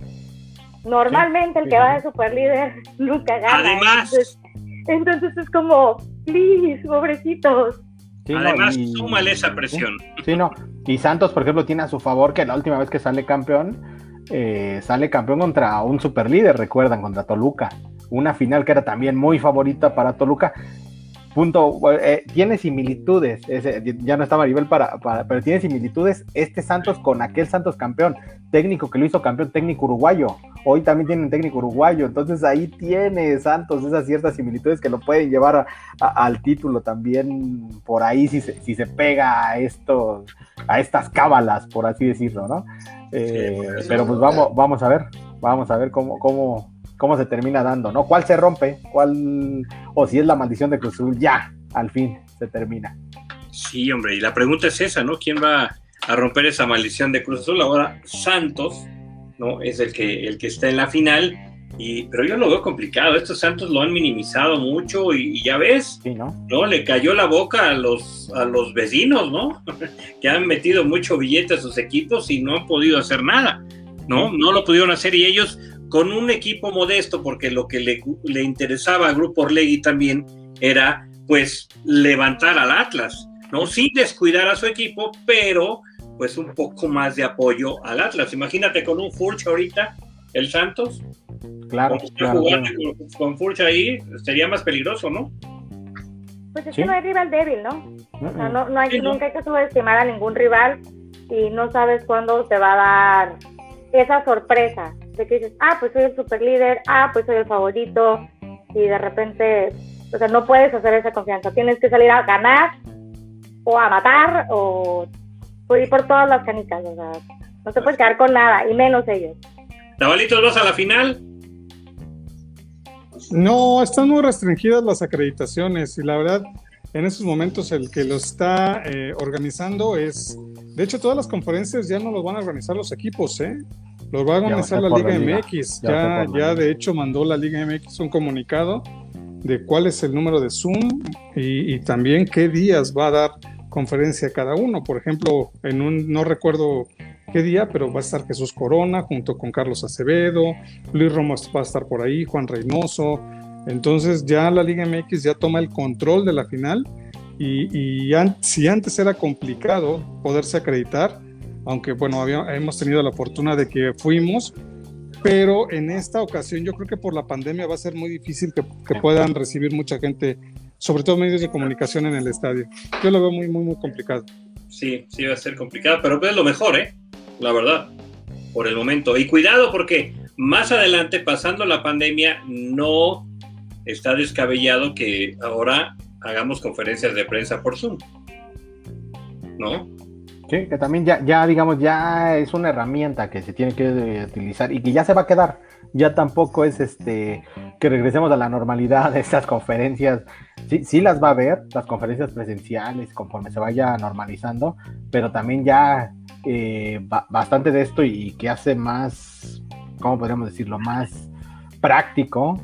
Normalmente el que va de super líder nunca gana. Además. Entonces, es como, please, pobrecitos. Además, súmale esa presión. Sí, no. Y Santos, por ejemplo, tiene a su favor que la última vez que sale campeón, eh, sale campeón contra un superlíder, recuerdan, contra Toluca. Una final que era también muy favorita para Toluca. Punto, eh, tiene similitudes, ya no estaba a nivel para, pero tiene similitudes este Santos con aquel Santos campeón, técnico que lo hizo campeón, técnico uruguayo. Hoy también tiene un técnico uruguayo, entonces ahí tiene Santos esas ciertas similitudes que lo pueden llevar al título también por ahí si se, si se pega a estos, a estas cábalas, por así decirlo, ¿no? Eh, pero pues vamos, vamos a ver, vamos a ver cómo, cómo, cómo se termina dando, ¿no? ¿Cuál se rompe? ¿Cuál, o si es la maldición de Cruz Azul, ya, al fin se termina? Sí, hombre, y la pregunta es esa, ¿no? ¿Quién va a romper esa maldición de Cruz Azul? Ahora Santos, ¿no? Es el que, el que está en la final, y, pero yo lo veo complicado. Estos Santos lo han minimizado mucho y, ya ves, ¿no? ¿no? Le cayó la boca a los, a los vecinos, ¿no? que han metido mucho billete a sus equipos y no han podido hacer nada, ¿no? No lo pudieron hacer y ellos con un equipo modesto, porque lo que le, interesaba al Grupo Orlegui también era, pues, levantar al Atlas, ¿no? Sin descuidar a su equipo, pero, pues, un poco más de apoyo al Atlas. Imagínate con un Furch ahorita, el Santos. Claro, claro, Con, Furch ahí sería más peligroso, ¿no? Pues es que no hay rival débil, ¿no? no, no hay, nunca hay que subestimar a ningún rival y no sabes cuándo te va a dar esa sorpresa que dices, ah, pues soy el super líder, ah, pues soy el favorito, y de repente, o sea, no puedes hacer esa confianza, tienes que salir a ganar, o a matar, o, ir por todas las canicas, o sea, no se puede quedar con nada, y menos ellos. Tabalitos, ¿vas a la final? No, están muy restringidas las acreditaciones y la verdad, en estos momentos el que lo está eh, organizando es, de hecho, todas las conferencias ya no los van a organizar los equipos, ¿eh? Los va a organizar la Liga, MX. Ya, ya, de hecho mandó la Liga MX un comunicado de cuál es el número de Zoom y, también qué días va a dar conferencia cada uno. Por ejemplo, en un, no recuerdo qué día, pero va a estar Jesús Corona junto con Carlos Acevedo, Luis Romo va a estar por ahí, Juan Reynoso, Entonces ya la Liga MX ya toma el control de la final y, si antes era complicado poderse acreditar, aunque bueno, hemos tenido la fortuna de que fuimos, pero en esta ocasión yo creo que por la pandemia va a ser muy difícil que, puedan recibir mucha gente, sobre todo medios de comunicación en el estadio. Yo lo veo muy, muy, muy complicado. Sí, sí va a ser complicado, pero es lo mejor, ¿eh? La verdad, por el momento. Y cuidado porque más adelante, pasando la pandemia, no está descabellado que ahora hagamos conferencias de prensa por Zoom. ¿No? Que también ya, ya, digamos, ya es una herramienta que se tiene que utilizar y que ya se va a quedar. Ya tampoco es este que regresemos a la normalidad de estas conferencias. Sí, sí las va a ver, las conferencias presenciales, conforme se vaya normalizando, pero también ya eh, bastante de esto y que hace más, ¿cómo podríamos decirlo? Más práctico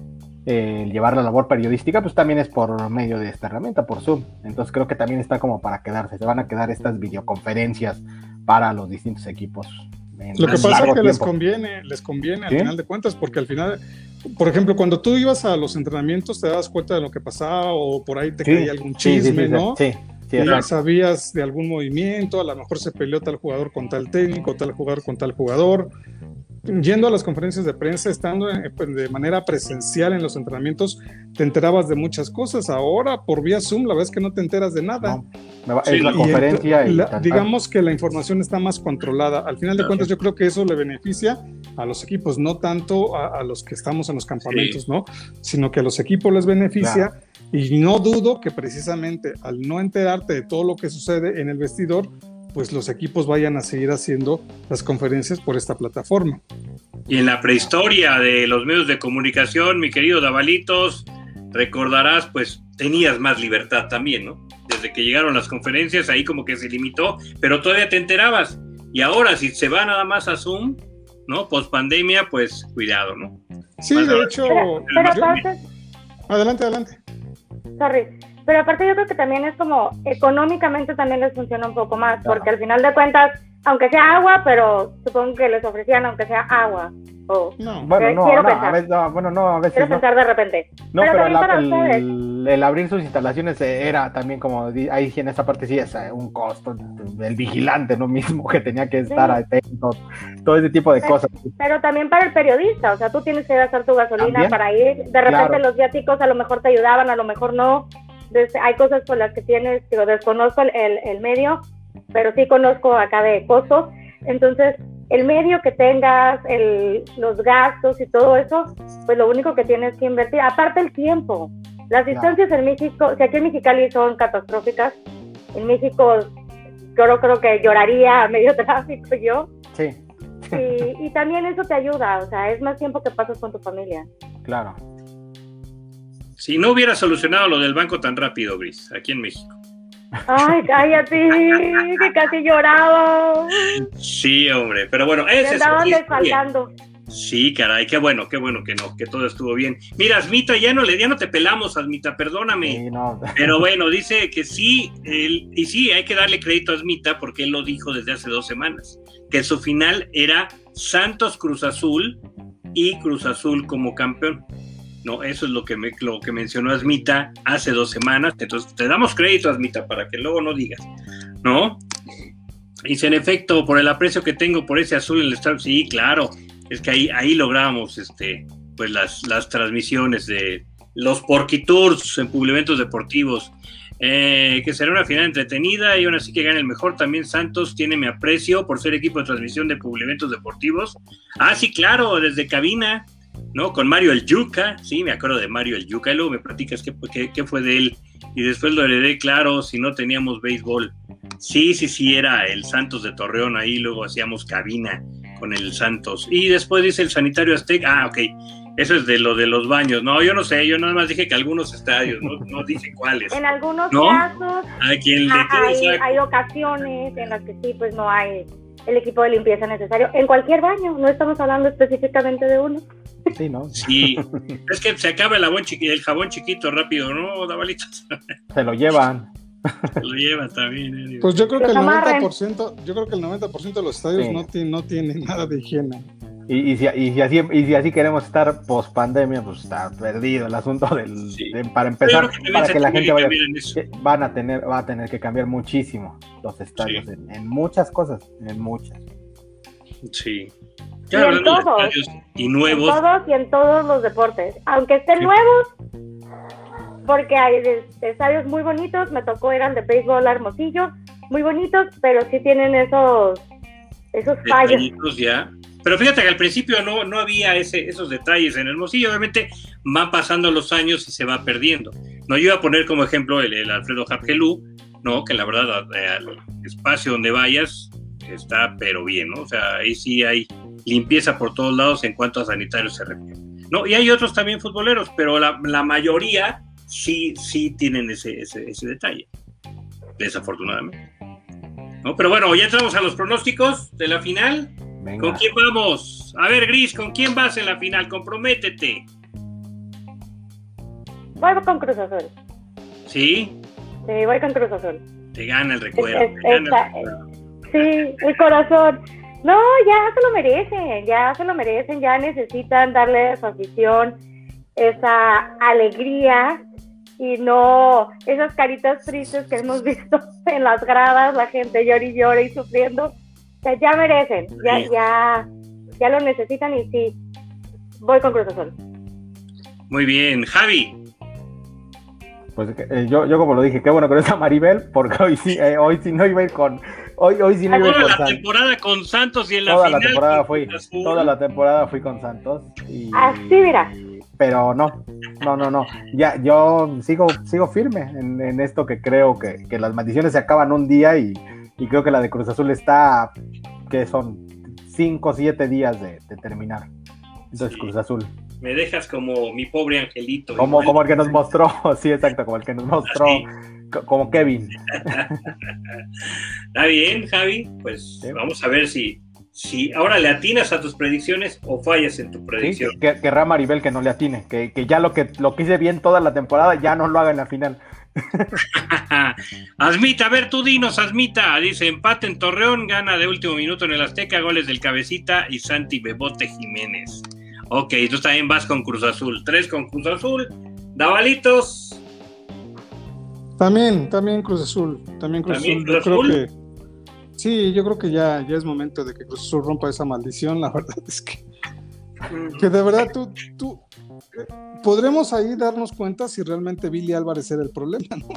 el llevar la labor periodística, pues también es por medio de esta herramienta, por Zoom. Entonces creo que también está como para quedarse. Se van a quedar estas videoconferencias para los distintos equipos. Lo que pasa es que les conviene, les conviene al final de cuentas, porque al final, por ejemplo, cuando tú ibas a los entrenamientos te dabas cuenta de lo que pasaba o por ahí te caía algún chisme, ¿no? Sí. Sí, sabías de algún movimiento, a lo mejor se peleó tal jugador con tal técnico, tal jugador con tal jugador, yendo a las conferencias de prensa, estando pues, de manera presencial en los entrenamientos, te enterabas de muchas cosas. Ahora, por vía Zoom, la verdad es que no te enteras de nada. es la conferencia. digamos que la información está más controlada. Al final de cuentas, yo creo que eso le beneficia a los equipos, no tanto a, los que estamos en los campamentos, ¿no? Sino que a los equipos les beneficia. Y no dudo que precisamente al no enterarte de todo lo que sucede en el vestidor, pues los equipos vayan a seguir haciendo las conferencias por esta plataforma. Y en la prehistoria de los medios de comunicación, mi querido Davalitos, recordarás, pues tenías más libertad también, ¿no? Desde que llegaron las conferencias, ahí como que se limitó, pero todavía te enterabas. Y ahora, si se va nada más a Zoom, ¿no? Post pandemia, pues cuidado, ¿no? Sí, de hecho. Adelante, adelante. Sorry. Pero aparte yo creo que también es como económicamente también les funciona un poco más, porque al final de cuentas, aunque sea agua, pero supongo que les ofrecían aunque sea agua. no, bueno, no, quiero A veces, no, bueno, no, a veces quiero pensar de repente. No, pero, el, abrir sus instalaciones era también como, ahí en esa parte sí es eh, un costo del vigilante, ¿no? Mismo que tenía que estar atento, todo ese tipo de cosas. Pero también para el periodista, o sea, tú tienes que gastar tu gasolina para ir, de repente los viáticos a lo mejor te ayudaban, a lo mejor no, hay cosas con las que tienes, que desconozco el, el, medio, pero sí conozco acá de costos. Entonces, el medio que tengas, el, los gastos y todo eso, pues lo único que tienes que invertir, aparte el tiempo. Las distancias en México, si aquí en Mexicali son catastróficas, en México yo creo que lloraría a medio tráfico yo. Sí. Y, y también eso te ayuda, o sea, es más tiempo que pasas con tu familia. Claro. Si no hubiera solucionado lo del banco tan rápido, Gris, aquí en México. Ay, cállate, que casi lloraba. Sí, hombre, pero bueno, ese estaban desfaltando. Sí, caray, qué bueno, qué bueno que no, que todo estuvo bien. Mira, Asmita, ya no le, ya no te pelamos, Asmita, perdóname. Pero bueno, dice que sí, y sí, hay que darle crédito a Asmita porque él lo dijo desde hace dos semanas, que su final era Santos Cruz Azul y Cruz Azul como campeón. ¿No? Eso es lo que, me, lo que mencionó Asmita hace dos semanas. Entonces, te damos crédito, Asmita, para que luego no digas, ¿no? Dice, en efecto, por el aprecio que tengo por ese azul en el estado, sí, claro, es que ahí, ahí logramos este, pues las, las transmisiones de los Porky en Publiventos Deportivos, eh, que será una final entretenida y aún así que gane el mejor. También Santos tiene mi aprecio por ser equipo de transmisión de Publiventos Deportivos. Ah, sí, claro, desde cabina, ¿no? Con Mario el Yuca, sí, me acuerdo de Mario el Yuca, y luego me platicas qué, qué, fue de él, y después lo heredé, claro, si no teníamos béisbol. Sí, sí, sí, era el Santos de Torreón, ahí luego hacíamos cabina con el Santos. Y después dice el Sanitario Azteca, ah, ok, eso es de lo de los baños. No, yo no sé, yo nada más dije que algunos estadios, no, no dije cuáles. En algunos casos, hay, hay ocasiones en las que sí, pues no hay el equipo de limpieza necesario en cualquier baño, no estamos hablando específicamente de uno. Sí, ¿no? Sí, es que se acaba el jabón, chiquito, el jabón chiquito rápido, ¿no, Davalitos? Se lo llevan. Se lo llevan también. Eh, pues yo creo que el 90%, yo creo que el 90% de los estadios no, tienen, no tienen nada de higiene. Y, y, si, y, si así, y si así queremos estar post pandemia, pues está perdido el asunto del, Sí. de- para empezar, que para que la tiene gente vaya, cambiar en eso. que van a tener, va a tener que cambiar muchísimo los estadios Sí. en, en muchas cosas, en muchas. Sí. Y Ya en hablando de todos. y En nuevos, todos y en todos los deportes. Aunque estén Sí. nuevos, porque hay estadios muy bonitos, me tocó ir al de béisbol Hermosillo, muy bonitos, pero sí tienen esos, esos fallos. ya. Pero fíjate que al principio no, no había ese, esos detalles en Hermosillo. Obviamente van pasando los años y se va perdiendo. No, yo iba a poner como ejemplo el, el Alfredo Jargelú, ¿no? Que la verdad, al espacio donde vayas está pero bien, ¿no? O sea, ahí sí hay limpieza por todos lados en cuanto a sanitarios se refiere. No, y hay otros también futboleros, pero la, la mayoría sí, sí tienen ese, ese, ese detalle, desafortunadamente. ¿No? Pero bueno, ya entramos a los pronósticos de la final. Venga. ¿Con quién vamos? A ver, Gris, ¿con quién vas en la final? Comprométete. Voy con Cruz Azul. ¿Sí? Sí, voy con Cruz Azul. Te gana el recuerdo. Es- te gana esta- el recuerdo. Sí, el corazón. No, ya se lo merecen, ya se lo merecen, ya necesitan darle a su afición esa alegría y no esas caritas tristes que hemos visto en las gradas, la gente llora y llora y sufriendo. O sea, ya merecen, ya, ya, ya lo necesitan y sí, voy con Cruz Azul. Muy bien. Javi. Pues eh, yo, yo como lo dije, qué bueno que no está Maribel, porque hoy sí, eh, hoy sí no iba a ir con, hoy, hoy sí no iba a ir Toda con la Santos. temporada con Santos y en la Toda final. la temporada fui, Azul. toda la temporada fui con Santos. Y, Así, mira. Pero no, no, no, no. Ya, yo sigo, sigo firme en, en esto que creo que, que las maldiciones se acaban un día y, y creo que la de Cruz Azul está, que son cinco o siete días de, de terminar. Entonces Sí. Cruz Azul. Me dejas como mi pobre angelito. Como, como el que nos mostró, sí, exacto, como el que nos mostró, Así. como Kevin. Está bien, Javi. Pues Sí. vamos a ver si, si ahora le atinas a tus predicciones o fallas en tu Sí, predicción. que, querrá Maribel que no le atine, que, que ya lo que lo que hice bien toda la temporada ya no lo haga en la final. Asmita, a ver tú dinos, Asmita. Dice empate en Torreón, gana de último minuto en el Azteca, goles del Cabecita y Santi Bebote Jiménez. Ok, tú también vas con Cruz Azul. Tres con Cruz Azul. Davalitos. También, también Cruz Azul. También Cruz ¿También Azul. Yo creo que. Sí, yo creo que ya, ya es momento de que Cruz Azul rompa esa maldición. La verdad es que, que de verdad tú, tú podremos ahí darnos cuenta si realmente Billy Álvarez era el problema, ¿no?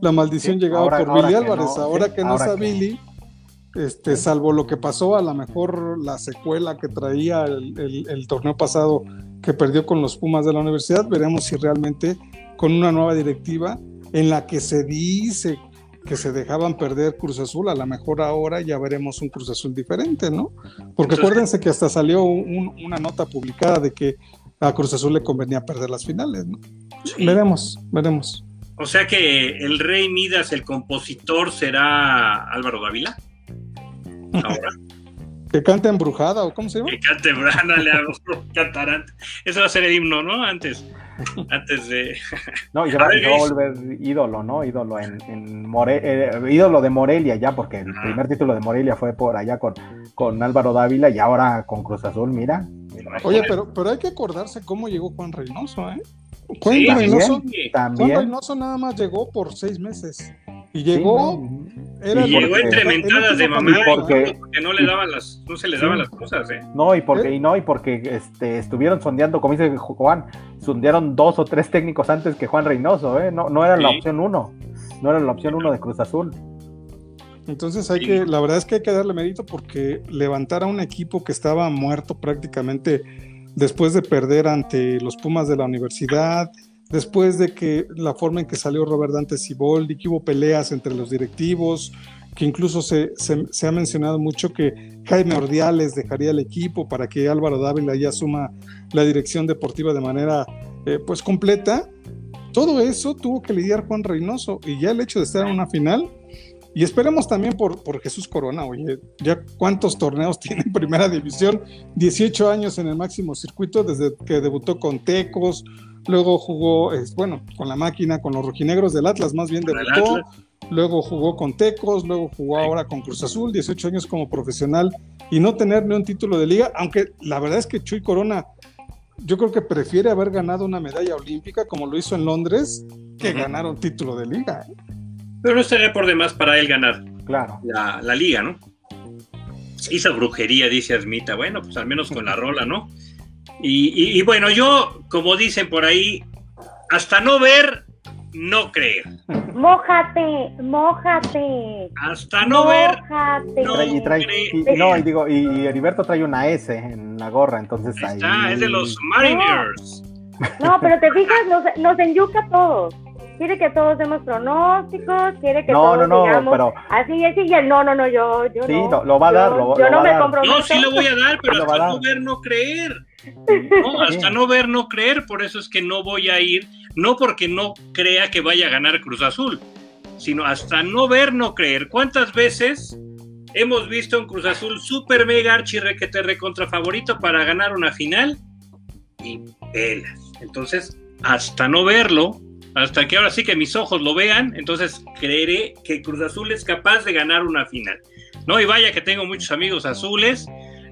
La maldición Sí, llegaba ahora- por ahora Billy Álvarez. no, ahora sí, que no ahora está que- Billy, este, salvo lo que pasó, a lo mejor la secuela que traía el, el- el torneo pasado que perdió con los Pumas de la universidad, veremos si realmente con una nueva directiva en la que se dice que se dejaban perder Cruz Azul, a lo mejor ahora ya veremos un Cruz Azul diferente, ¿no? Porque acuérdense que hasta salió un- una nota publicada de que a Cruz Azul le convenía perder las finales, ¿no? Sí. Veremos, veremos. O sea que el Rey Midas, el compositor, será Álvaro Dávila. Ahora, Que canta embrujada o cómo se llama? que cante Brana, le hago cantar antes. Eso va a ser el himno, ¿no? Antes, antes de. No, y se va, a volver ídolo, ¿no? Ídolo en, en More- eh, ídolo de Morelia ya, porque el primer título de Morelia fue por allá con, con Álvaro Dávila y ahora con Cruz Azul, mira. Oye, pero, pero hay que acordarse cómo llegó Juan Reynoso, ¿eh? Juan Sí, Reynoso, sí. Juan También. Reynoso nada más llegó por seis meses. Y llegó, Sí, era Y llegó entre mentadas de mamá porque- y porque no le daban las, no se le daban las cosas, ¿eh? No, y porque, y no, y porque este, estuvieron sondeando, como dice Juan, sondearon dos o tres técnicos antes que Juan Reynoso, ¿eh? No, no era la opción uno, no era la opción uno de Cruz Azul. Entonces hay Sí. que, la verdad es que hay que darle mérito porque levantar a un equipo que estaba muerto prácticamente después de perder ante los Pumas de la universidad, después de que la forma en que salió Robert Dante Siboldi, que hubo peleas entre los directivos, que incluso se, ha mencionado mucho que Jaime Ordiales dejaría el equipo para que Álvaro Dávila ya asuma la dirección deportiva de manera eh, pues completa. Todo eso tuvo que lidiar Juan Reynoso y ya el hecho de estar en una final y esperemos también por, por Jesús Corona, oye, ya cuántos torneos tiene en primera división, 18 años en el máximo circuito desde que debutó con Tecos, luego jugó, es, bueno, con la máquina, con los rojinegros del Atlas, más bien debutó, luego jugó con Tecos, luego jugó ahora con Cruz Azul, 18 años como profesional y no tener ni un título de liga, aunque la verdad es que Chuy Corona yo creo que prefiere haber ganado una medalla olímpica como lo hizo en Londres que ganar un título de liga. ¿eh? Pero no estaría por demás para él ganar Claro. la, la liga, ¿no? Hizo brujería, dice Asmita. Bueno, pues al menos con la rola, ¿no? Y, y- y bueno, yo, como dicen por ahí, hasta no ver, no creer. Mójate, mójate. Hasta no ver, Mójate. no. Y trae- no, y digo, y, y Heriberto trae una S en la gorra, entonces ahí ahí. está, es de los Mariners. No, pero te fijas, nos, nos enyuca todos. Quiere que todos demos pronósticos, quiere que No, todos no, no, digamos pero- así es y él, no, no, no, yo, yo Sí, no. lo- lo va a Yo- dar, lo- yo lo no va a me dar. comprometo. No, sí lo voy a dar, pero hasta dar. no ver, no creer. No, hasta no ver, no creer, por eso es que no voy a ir, no porque no crea que vaya a ganar Cruz Azul, sino hasta no ver, no creer. ¿Cuántas veces hemos visto un Cruz Azul super mega archirrequete recontra favorito para ganar una final? Y pelas. Entonces, hasta no verlo, hasta que ahora sí que mis ojos lo vean, entonces creeré que Cruz Azul es capaz de ganar una final. No, y vaya que tengo muchos amigos azules,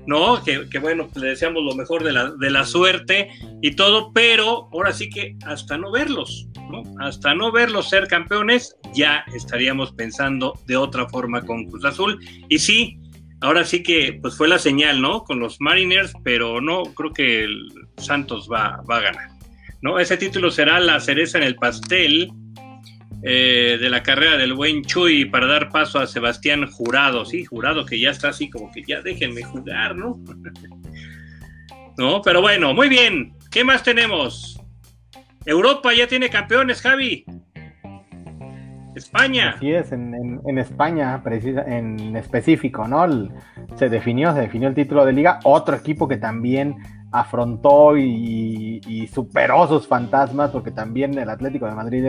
¿no? Que, bueno, le deseamos lo mejor de la, de la suerte y todo, pero ahora sí que hasta no verlos, ¿no? Hasta no verlos ser campeones, ya estaríamos pensando de otra forma con Cruz Azul. Y sí, ahora sí que pues fue la señal, ¿no? Con los Mariners, pero no, creo que el Santos va, va a ganar. ¿No? Ese título será la cereza en el pastel eh, de la carrera del buen Chuy para dar paso a Sebastián Jurado, sí, Jurado que ya está así como que ya déjenme jugar, ¿no? no, pero bueno, muy bien. ¿Qué más tenemos? Europa ya tiene campeones, Javi. España. Así es, en, en- en España, precisa- en específico, ¿no? El- se definió, se definió el título de liga. Otro equipo que también afrontó y, y superó sus fantasmas, porque también el Atlético de Madrid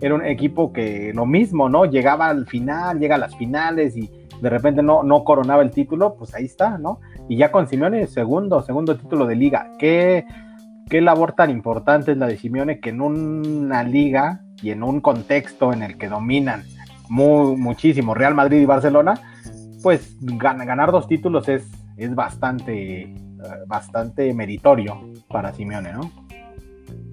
era un equipo que lo mismo, ¿no? Llegaba al final, llega a las finales y de repente no, no coronaba el título, pues ahí está, ¿no? Y ya con Simeone, segundo, segundo título de liga. ¿Qué, qué labor tan importante es la de Simeone que en una liga y en un contexto en el que dominan muy, muchísimo Real Madrid y Barcelona, pues gan- ganar dos títulos es, es bastante, bastante meritorio para Simeone, ¿no?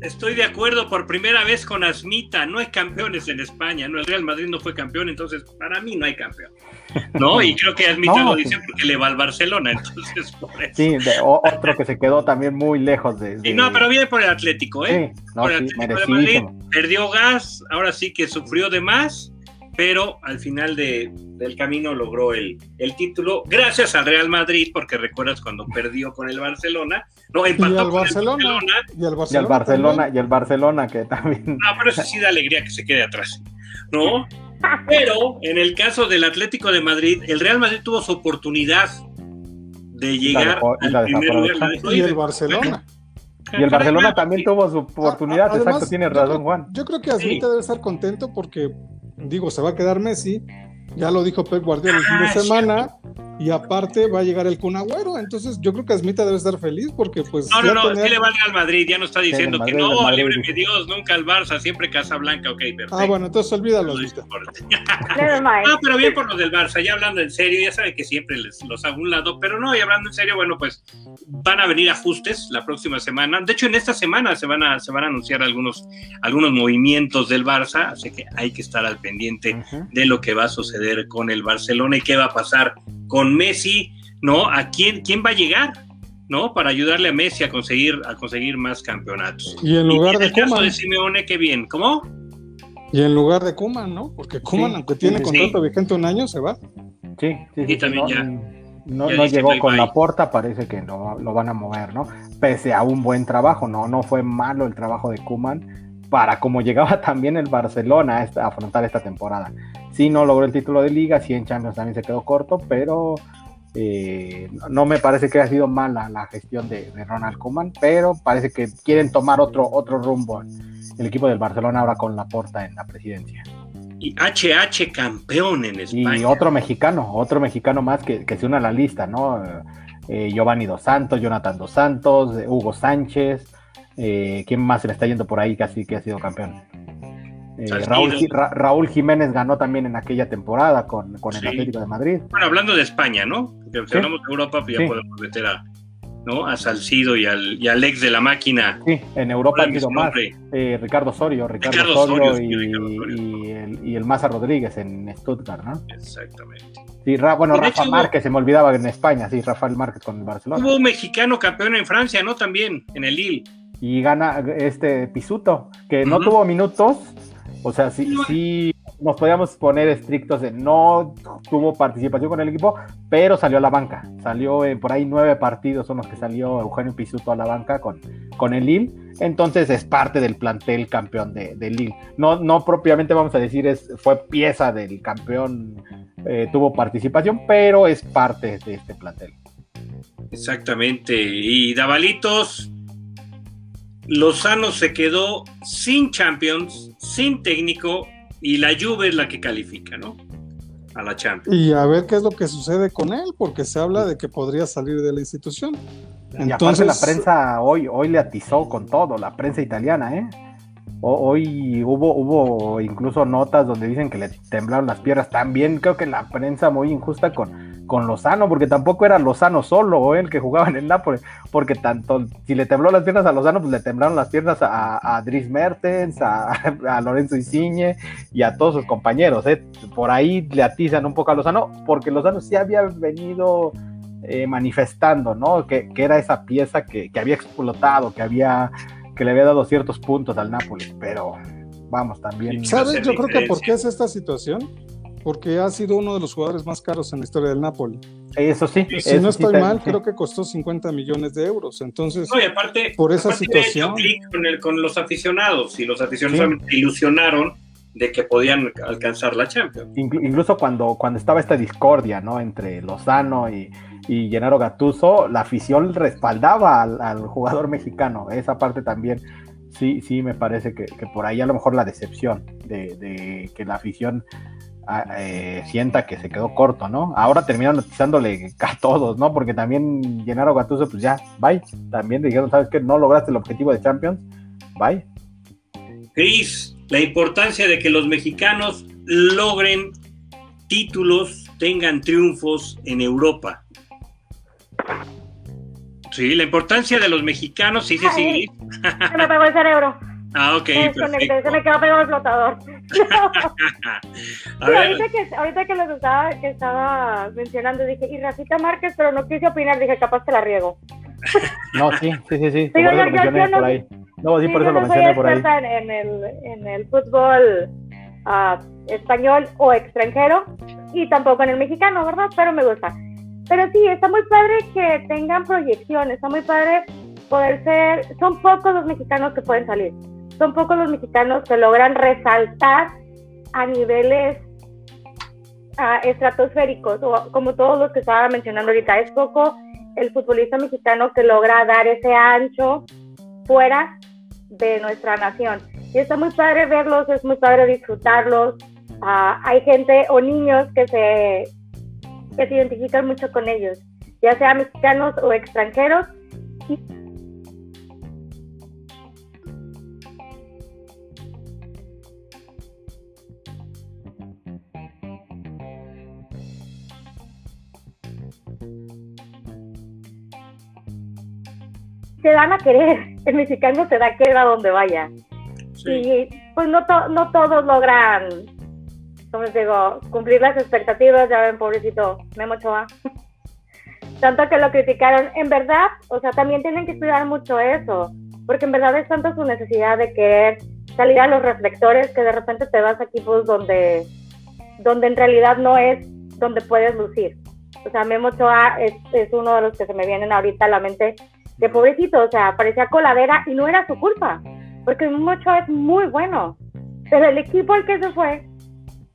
Estoy de acuerdo por primera vez con Asmita. No hay campeones en España. No, el Real Madrid no fue campeón, entonces para mí no hay campeón. ¿No? Y creo que Asmita No, lo dice porque le va al Barcelona, entonces por eso. Sí, de- o- otro que se quedó también muy lejos de... Y de- no, pero bien por el Atlético, ¿eh? Sí, no, por el sí, Atlético de Madrid perdió gas, ahora sí que sufrió de más, pero al final de- del camino logró el, el título, gracias al Real Madrid, porque recuerdas cuando perdió con el Barcelona, no, Y al con Barcelona. el Barcelona, Y al Y Barcelona. el Barcelona, y el Barcelona que también... ah, pero eso sí da alegría que se quede atrás, ¿no? Pero en el caso del Atlético de Madrid, el Real Madrid tuvo su oportunidad de llegar dejó- y al primer lugar. Y el Barcelona. Y el Barcelona también tuvo su oportunidad, además, exacto, tienes razón, creo- Juan. Yo creo que Asmita debe estar contento porque, digo, se va a quedar Messi. Ya lo dijo Pep Guardiola el fin Ah, de semana. Y aparte va a llegar el Kun Agüero. Entonces yo creo que Asmita debe estar feliz porque pues... No, no, no, tener- sí le va al Madrid, ya no está diciendo que no, líbreme Dios, nunca al Barça, siempre Casablanca, ok, perfecto. Ah, bueno, entonces olvídalo, No. Ah, pero bien por los del Barça, ya hablando en serio, ya saben que siempre les, los hago un lado, pero no, y hablando en serio, bueno, pues van a venir ajustes la próxima semana. De hecho, en esta semana se van a, se van a anunciar algunos, algunos movimientos del Barça, así que hay que estar al pendiente de lo que va a suceder con el Barcelona y qué va a pasar con Messi, ¿no? ¿A quién, quién va a llegar? ¿No? Para ayudarle a Messi a conseguir, a conseguir más campeonatos. Y en lugar en de el caso de Simeone, qué bien. ¿Cómo? Y en lugar de Kuman, ¿no? Porque Kuman, Sí, aunque tiene sí, sí. contrato vigente un año, se va. Sí, sí, Y también no, ya- no, ya no llegó bye con bye. la porta, parece que lo, lo van a mover, ¿no? Pese a un buen trabajo, no, no fue malo el trabajo de Kuman para como llegaba también el Barcelona a, afrontar esta temporada. Sí, no logró el título de liga, sí en Champions también se quedó corto, pero eh, no- me parece que haya sido mala la gestión de, de Ronald Koeman, pero parece que quieren tomar otro, otro rumbo el equipo del Barcelona ahora con la porta en la presidencia. Y HH campeón en Y España. otro mexicano, otro mexicano más que, que se une a la lista, ¿no? Eh, Giovanni Dos Santos, Jonathan Dos Santos, eh, Hugo Sánchez, eh, ¿quién más se le está yendo por ahí casi que ha sido campeón? Eh. Raúl, Ra- Raúl Jiménez ganó también en aquella temporada con, con el Sí. Atlético de Madrid. Bueno, hablando de España, ¿no? Porque si Sí. hablamos de Europa, pues ya Sí. podemos meter a, ¿no? a Salcido y al, y al ex de la máquina. Sí, en Europa han sido más. Eh, Ricardo Osorio, Ricardo, Ricardo Osorio, Osorio, sí, y, Ricardo Osorio. y el, y el Maza Rodríguez en Stuttgart, ¿no? Exactamente. Sí, Ra- bueno, Rafa hecho- Márquez se me olvidaba en España, sí, Rafael Márquez con el Barcelona. Hubo un mexicano campeón en Francia, ¿no? También, en el Lille. Y gana este Pisuto, que no tuvo minutos, o sea, sí, sí nos podíamos poner estrictos de no tuvo participación con el equipo, pero salió a la banca. Salió en por ahí nueve partidos son los que salió Eugenio Pisuto a la banca con, con el Lille. Entonces es parte del plantel campeón de, del Lille. No, no propiamente vamos a decir es, fue pieza del campeón, eh, tuvo participación, pero es parte de este plantel. Exactamente. Y Davalitos, Lozano se quedó sin Champions, sin técnico, y la Juve es la que califica, ¿no? A la Champions. Y a ver qué es lo que sucede con él, porque se habla de que podría salir de la institución. y aparte la prensa hoy, hoy le atizó con todo, la prensa italiana, ¿eh? Hoy hubo, hubo incluso notas donde dicen que le temblaron las piernas. También creo que la prensa muy injusta con, con Lozano, porque tampoco era Lozano solo ¿eh? el que jugaba en el Nápoles, porque tanto si le tembló las piernas a Lozano, pues le temblaron las piernas a, a Dries Mertens, a, Lorenzo Insigne y a todos sus compañeros. ¿eh? Por ahí le atizan un poco a Lozano, porque Lozano sí había venido eh, manifestando, ¿no? Que, que era esa pieza que había explotado, que había que le había dado ciertos puntos al Nápoles, pero vamos también. ¿Sabes? Yo creo que por qué es esta situación. Porque ha sido uno de los jugadores más caros en la historia del Napoli. Eso sí. Si eso no estoy mal, sí. creo que costó 50 millones de euros. Entonces, No, y aparte, Por esa aparte situación. con, el- con los aficionados, y los aficionados Sí. ilusionaron de que podían alcanzar la Champions. Inclu- incluso cuando, cuando estaba esta discordia, ¿no? Entre Lozano y, y Gennaro Gattuso, la afición respaldaba al, jugador mexicano. Esa parte también, sí, sí me parece que, por ahí a lo mejor la decepción de, de que la afición ah, eh, sienta que se quedó corto, ¿no? Ahora terminaron notizándole a todos, ¿no? Porque también Gennaro Gattuso, pues ya, bye. También dijeron, ¿sabes qué? No lograste el objetivo de Champions, bye. Cris, la importancia de que los mexicanos logren títulos, tengan triunfos en Europa. Sí, la importancia de los mexicanos, sí, sí, sí. Se me pegó el cerebro. Ah, ok, Me desconecté, se me perfecto. quedó pegado el flotador. A Sí, ver, ahorita que, ahorita que los estaba, que estaba mencionando, dije, y Rafita Márquez, pero no quise opinar, dije, capaz que la riego. No, sí, sí, sí, sí. Por Digo, eso yo- lo yo- mencioné yo no- por ahí. No, sí, Sí, por yo eso lo no soy mencioné por ahí. en, en el, en el fútbol ah, español o extranjero y tampoco en el mexicano, ¿verdad? Pero me gusta. Pero sí, está muy padre que tengan proyección, está muy padre poder ser, son pocos los mexicanos que pueden salir, son pocos los mexicanos que logran resaltar a niveles ah, estratosféricos, o como todos los que estaba mencionando ahorita, es poco el futbolista mexicano que logra dar ese ancho fuera de nuestra nación. Y está muy padre verlos, es muy padre disfrutarlos. Ah, hay gente o niños que se, que se identifican mucho con ellos, ya sea mexicanos o extranjeros. Y te dan a querer, el mexicano te da a querer a donde vaya. sí. Y pues no, to- no todos logran, como les digo, cumplir las expectativas, ya ven, pobrecito Memo Ochoa. Tanto que lo criticaron, en verdad, o sea, también tienen que cuidar mucho eso, porque en verdad es tanto su necesidad de querer salir a los reflectores que de repente te vas a equipos donde, donde en realidad no es donde puedes lucir. O sea, Memo Ochoa es, es uno de los que se me vienen ahorita a la mente, de pobrecito, o sea, parecía coladera y no era su culpa porque Memo Ochoa es muy bueno, pero el equipo al que se fue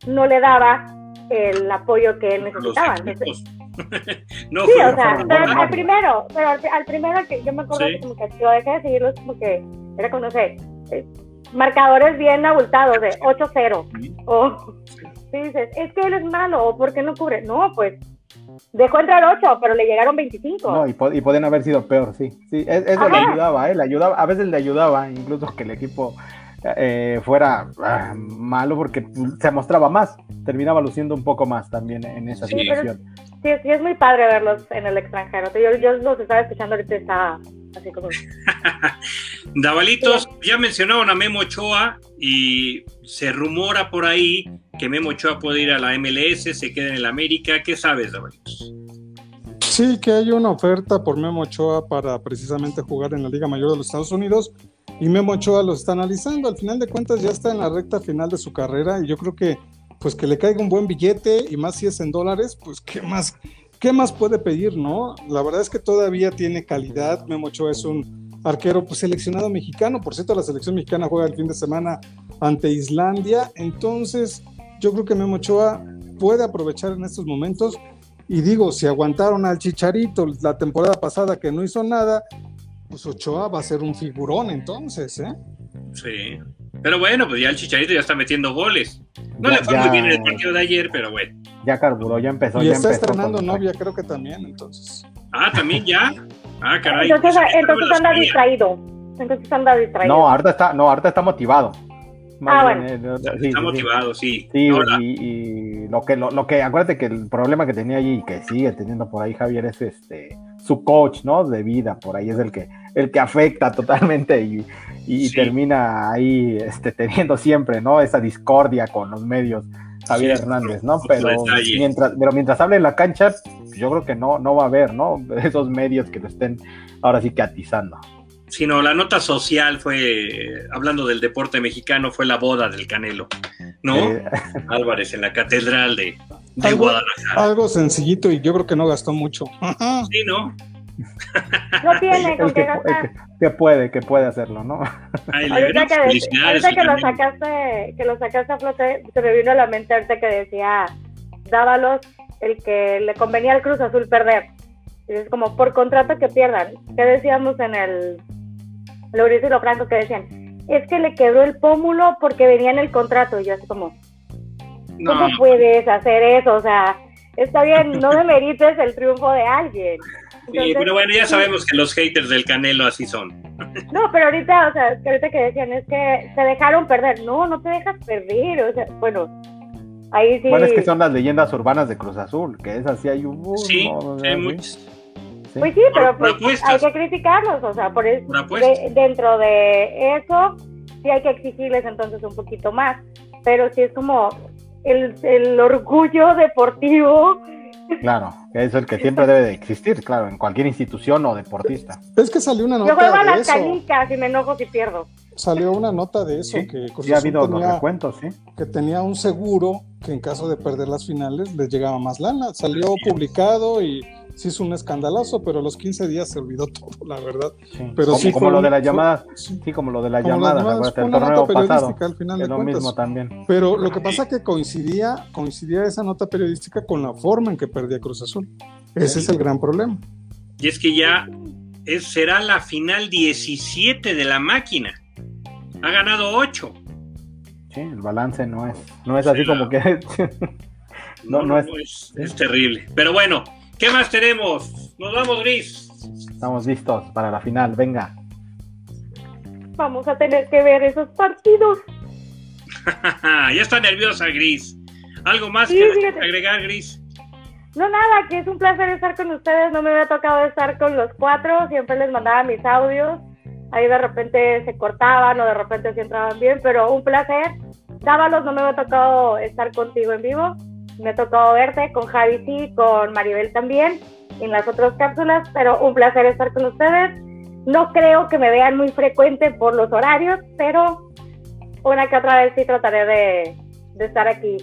no le daba el apoyo que él necesitaba. Entonces, no sí, o sea, pero al primero, pero al, al primero que yo me acuerdo Sí. que como que lo dejé de seguirlos como que era como, no sé, eh, marcadores bien abultados de 8-0. O si dices, es que él es malo, o ¿por qué no cubre? No, pues dejó entrar 8, pero le llegaron 25. No, y, po- y pueden haber sido peor, sí. Sí, es- eso le Ajá. ayudaba, ¿eh? Le ayudaba, a veces le ayudaba, incluso que el equipo eh, fuera ah, malo porque se mostraba más, terminaba luciendo un poco más también en esa Sí, situación. Sí, sí, es muy padre verlos en el extranjero. Yo, yo los estaba escuchando ahorita, está así como... Davalitos, ya mencionaron a Memo Ochoa y se rumora por ahí que Memo Ochoa puede ir a la MLS, se queda en el América. ¿Qué sabes, Davalitos? Sí, que hay una oferta por Memo Ochoa para precisamente jugar en la Liga Mayor de los Estados Unidos y Memo Ochoa lo está analizando. Al final de cuentas ya está en la recta final de su carrera y yo creo que pues que le caiga un buen billete y más si es en dólares, pues qué más, qué más puede pedir, ¿no? La verdad es que todavía tiene calidad. Memo Ochoa es un arquero pues, seleccionado mexicano. Por cierto, la selección mexicana juega el fin de semana ante Islandia. Entonces, yo creo que Memo Ochoa puede aprovechar en estos momentos. Y digo, si aguantaron al Chicharito la temporada pasada que no hizo nada, pues Ochoa va a ser un figurón entonces, ¿eh? Sí. Pero bueno, pues ya el Chicharito ya está metiendo goles. No Ya- le fue ya- muy bien en el partido de ayer, pero bueno. Ya carburó, ya empezó. Y ya está empezó estrenando con- novia, creo que también, entonces. Ah, también ya. Ah, caray. Entonces, no entonces anda distraído. Entonces anda distraído. No, ahorita está, no, ahorita está motivado. Más Ah, bien, eh, sí, Está sí. motivado, sí. Sí, No, la- y, y lo que lo, lo que acuérdate que el problema que tenía allí y que sigue teniendo por ahí Javier es este su coach, ¿no? De vida, por ahí es el que el que afecta totalmente y, y Sí. termina ahí este teniendo siempre, ¿no? Esa discordia con los medios Javier Sí, Hernández, ¿no? Pero mientras pero mientras hable en la cancha, yo creo que no no va a haber, ¿no? Esos medios que lo estén ahora sí que atizando. Sino la nota social fue, hablando del deporte mexicano, fue la boda del Canelo, ¿no? Eh, Álvarez en la catedral de, de Algo- Guadalajara. Algo sencillito y yo creo que no gastó mucho. Sí, ¿no? No tiene el con que, qué el gastar. que- que puede, que puede hacerlo, ¿no? Ay, le Ahorita que, ahorita que lo sacaste, que lo sacaste a flote, se me vino a la mente ahorita que decía Dávalos el que le convenía al Cruz Azul perder. Y es como por contrato que pierdan. ¿Qué decíamos en el Lourizo y lo Franco que decían? Es que le quebró el pómulo porque venía en el contrato. Y yo así como, No, ¿cómo puedes hacer eso? O sea, está bien, no demerites el triunfo de alguien. sí, pero bueno, ya sabemos que los haters del Canelo así son. No, pero ahorita, o sea, que ahorita que decían es que se dejaron perder. No, no te dejas perder. O sea, bueno, ahí sí. Bueno, es que son las leyendas urbanas de Cruz Azul, que es así, hay un... Sí, no, hay sí. Sí. Pues sí, pero Por pues, hay que criticarlos. O sea, por eso, Por de- dentro de eso, sí hay que exigirles entonces un poquito más. Pero sí es como el, el orgullo deportivo. Claro, es el que siempre debe de existir, claro, en cualquier institución o deportista. Es que salió una Yo juego nota a de las eso. canicas y me enojo si pierdo. Salió una nota de eso Sí, que Cruz sí ha habido los tenía, recuentos, sí. que tenía un seguro que en caso de perder las finales les llegaba más lana. Salió publicado y se hizo un escandalazo, pero a los 15 días se olvidó todo, la verdad. sí. Pero como, sí como fue lo de las fue- llamadas, sí. sí, como lo de las Como las llamadas, el una torneo nota pasado, periodística al final es de lo cuentas. mismo también. Pero lo que pasa que coincidía, coincidía esa nota periodística con la forma en que perdía Cruz Azul. Ese es el gran problema. Y es que ya es, será la final 17 de la máquina. Ha ganado 8. Sí, el balance no es, no es así Sí, como que... No, No, no, no es- es, es terrible. Pero bueno, ¿qué más tenemos? Nos vamos, Gris. Estamos listos para la final, venga. Vamos a tener que ver esos partidos. ya está nerviosa, Gris. ¿Algo más Sí, que fíjate. agregar, Gris? No, nada, que es un placer estar con ustedes. No me había tocado estar con los cuatro. Siempre les mandaba mis audios. Ahí de repente se cortaban o de repente sí entraban bien, pero un placer. Dávalos, no me había tocado estar contigo en vivo. Me ha tocado verte con Javi sí, con Maribel también, en las otras cápsulas, pero un placer estar con ustedes. No creo que me vean muy frecuente por los horarios, pero una que otra vez sí trataré de, de estar aquí.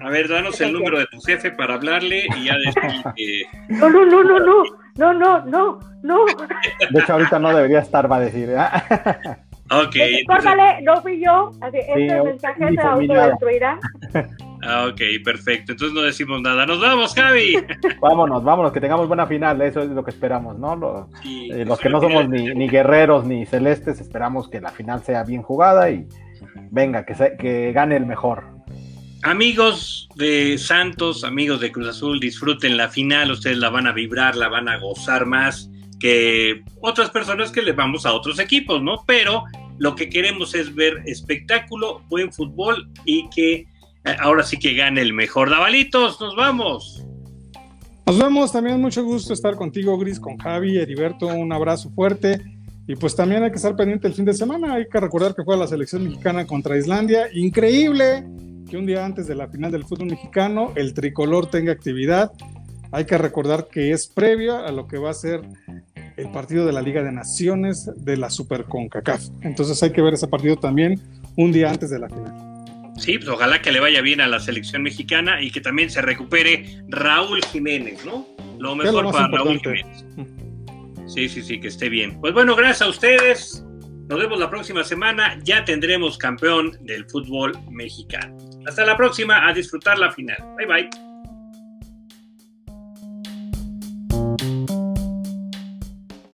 A ver, danos el número de tu jefe para hablarle y ya decir que... No, no, no, no, no, no, no, no, no. De hecho, ahorita no debería estar, va a decir. ¿eh? Ok, entonces- Córtale, no fui yo. Así, este un- mensaje se autodestruirá. ah, ok, perfecto. Entonces no decimos nada. Nos vamos, Javi. vámonos, vámonos, que tengamos buena final, eso es lo que esperamos, ¿no? Sí, eh, los que no somos ni, ni guerreros ni celestes, esperamos que la final sea bien jugada y venga, que, se- que gane el mejor. Amigos de Santos, amigos de Cruz Azul, disfruten la final. Ustedes la van a vibrar, la van a gozar más que otras personas que le vamos a otros equipos, ¿no? Pero lo que queremos es ver espectáculo, buen fútbol y que ahora sí que gane el mejor. Davalitos, nos vamos. Nos vemos, también mucho gusto estar contigo, Gris, con Javi, Heriberto, un abrazo fuerte. Y pues también hay que estar pendiente el fin de semana, hay que recordar que fue la selección mexicana contra Islandia. Increíble que un día antes de la final del fútbol mexicano el tricolor tenga actividad. Hay que recordar que es previo a lo que va a ser el partido de la Liga de Naciones de la Super CONCACAF. Entonces hay que ver ese partido también un día antes de la final. Sí, pues ojalá que le vaya bien a la selección mexicana y que también se recupere Raúl Jiménez, ¿no? Lo mejor para Raúl Jiménez. Sí, sí, sí, que esté bien. Pues bueno, gracias a ustedes. Nos vemos la próxima semana. Ya tendremos campeón del fútbol mexicano. Hasta la próxima, a disfrutar la final. Bye bye.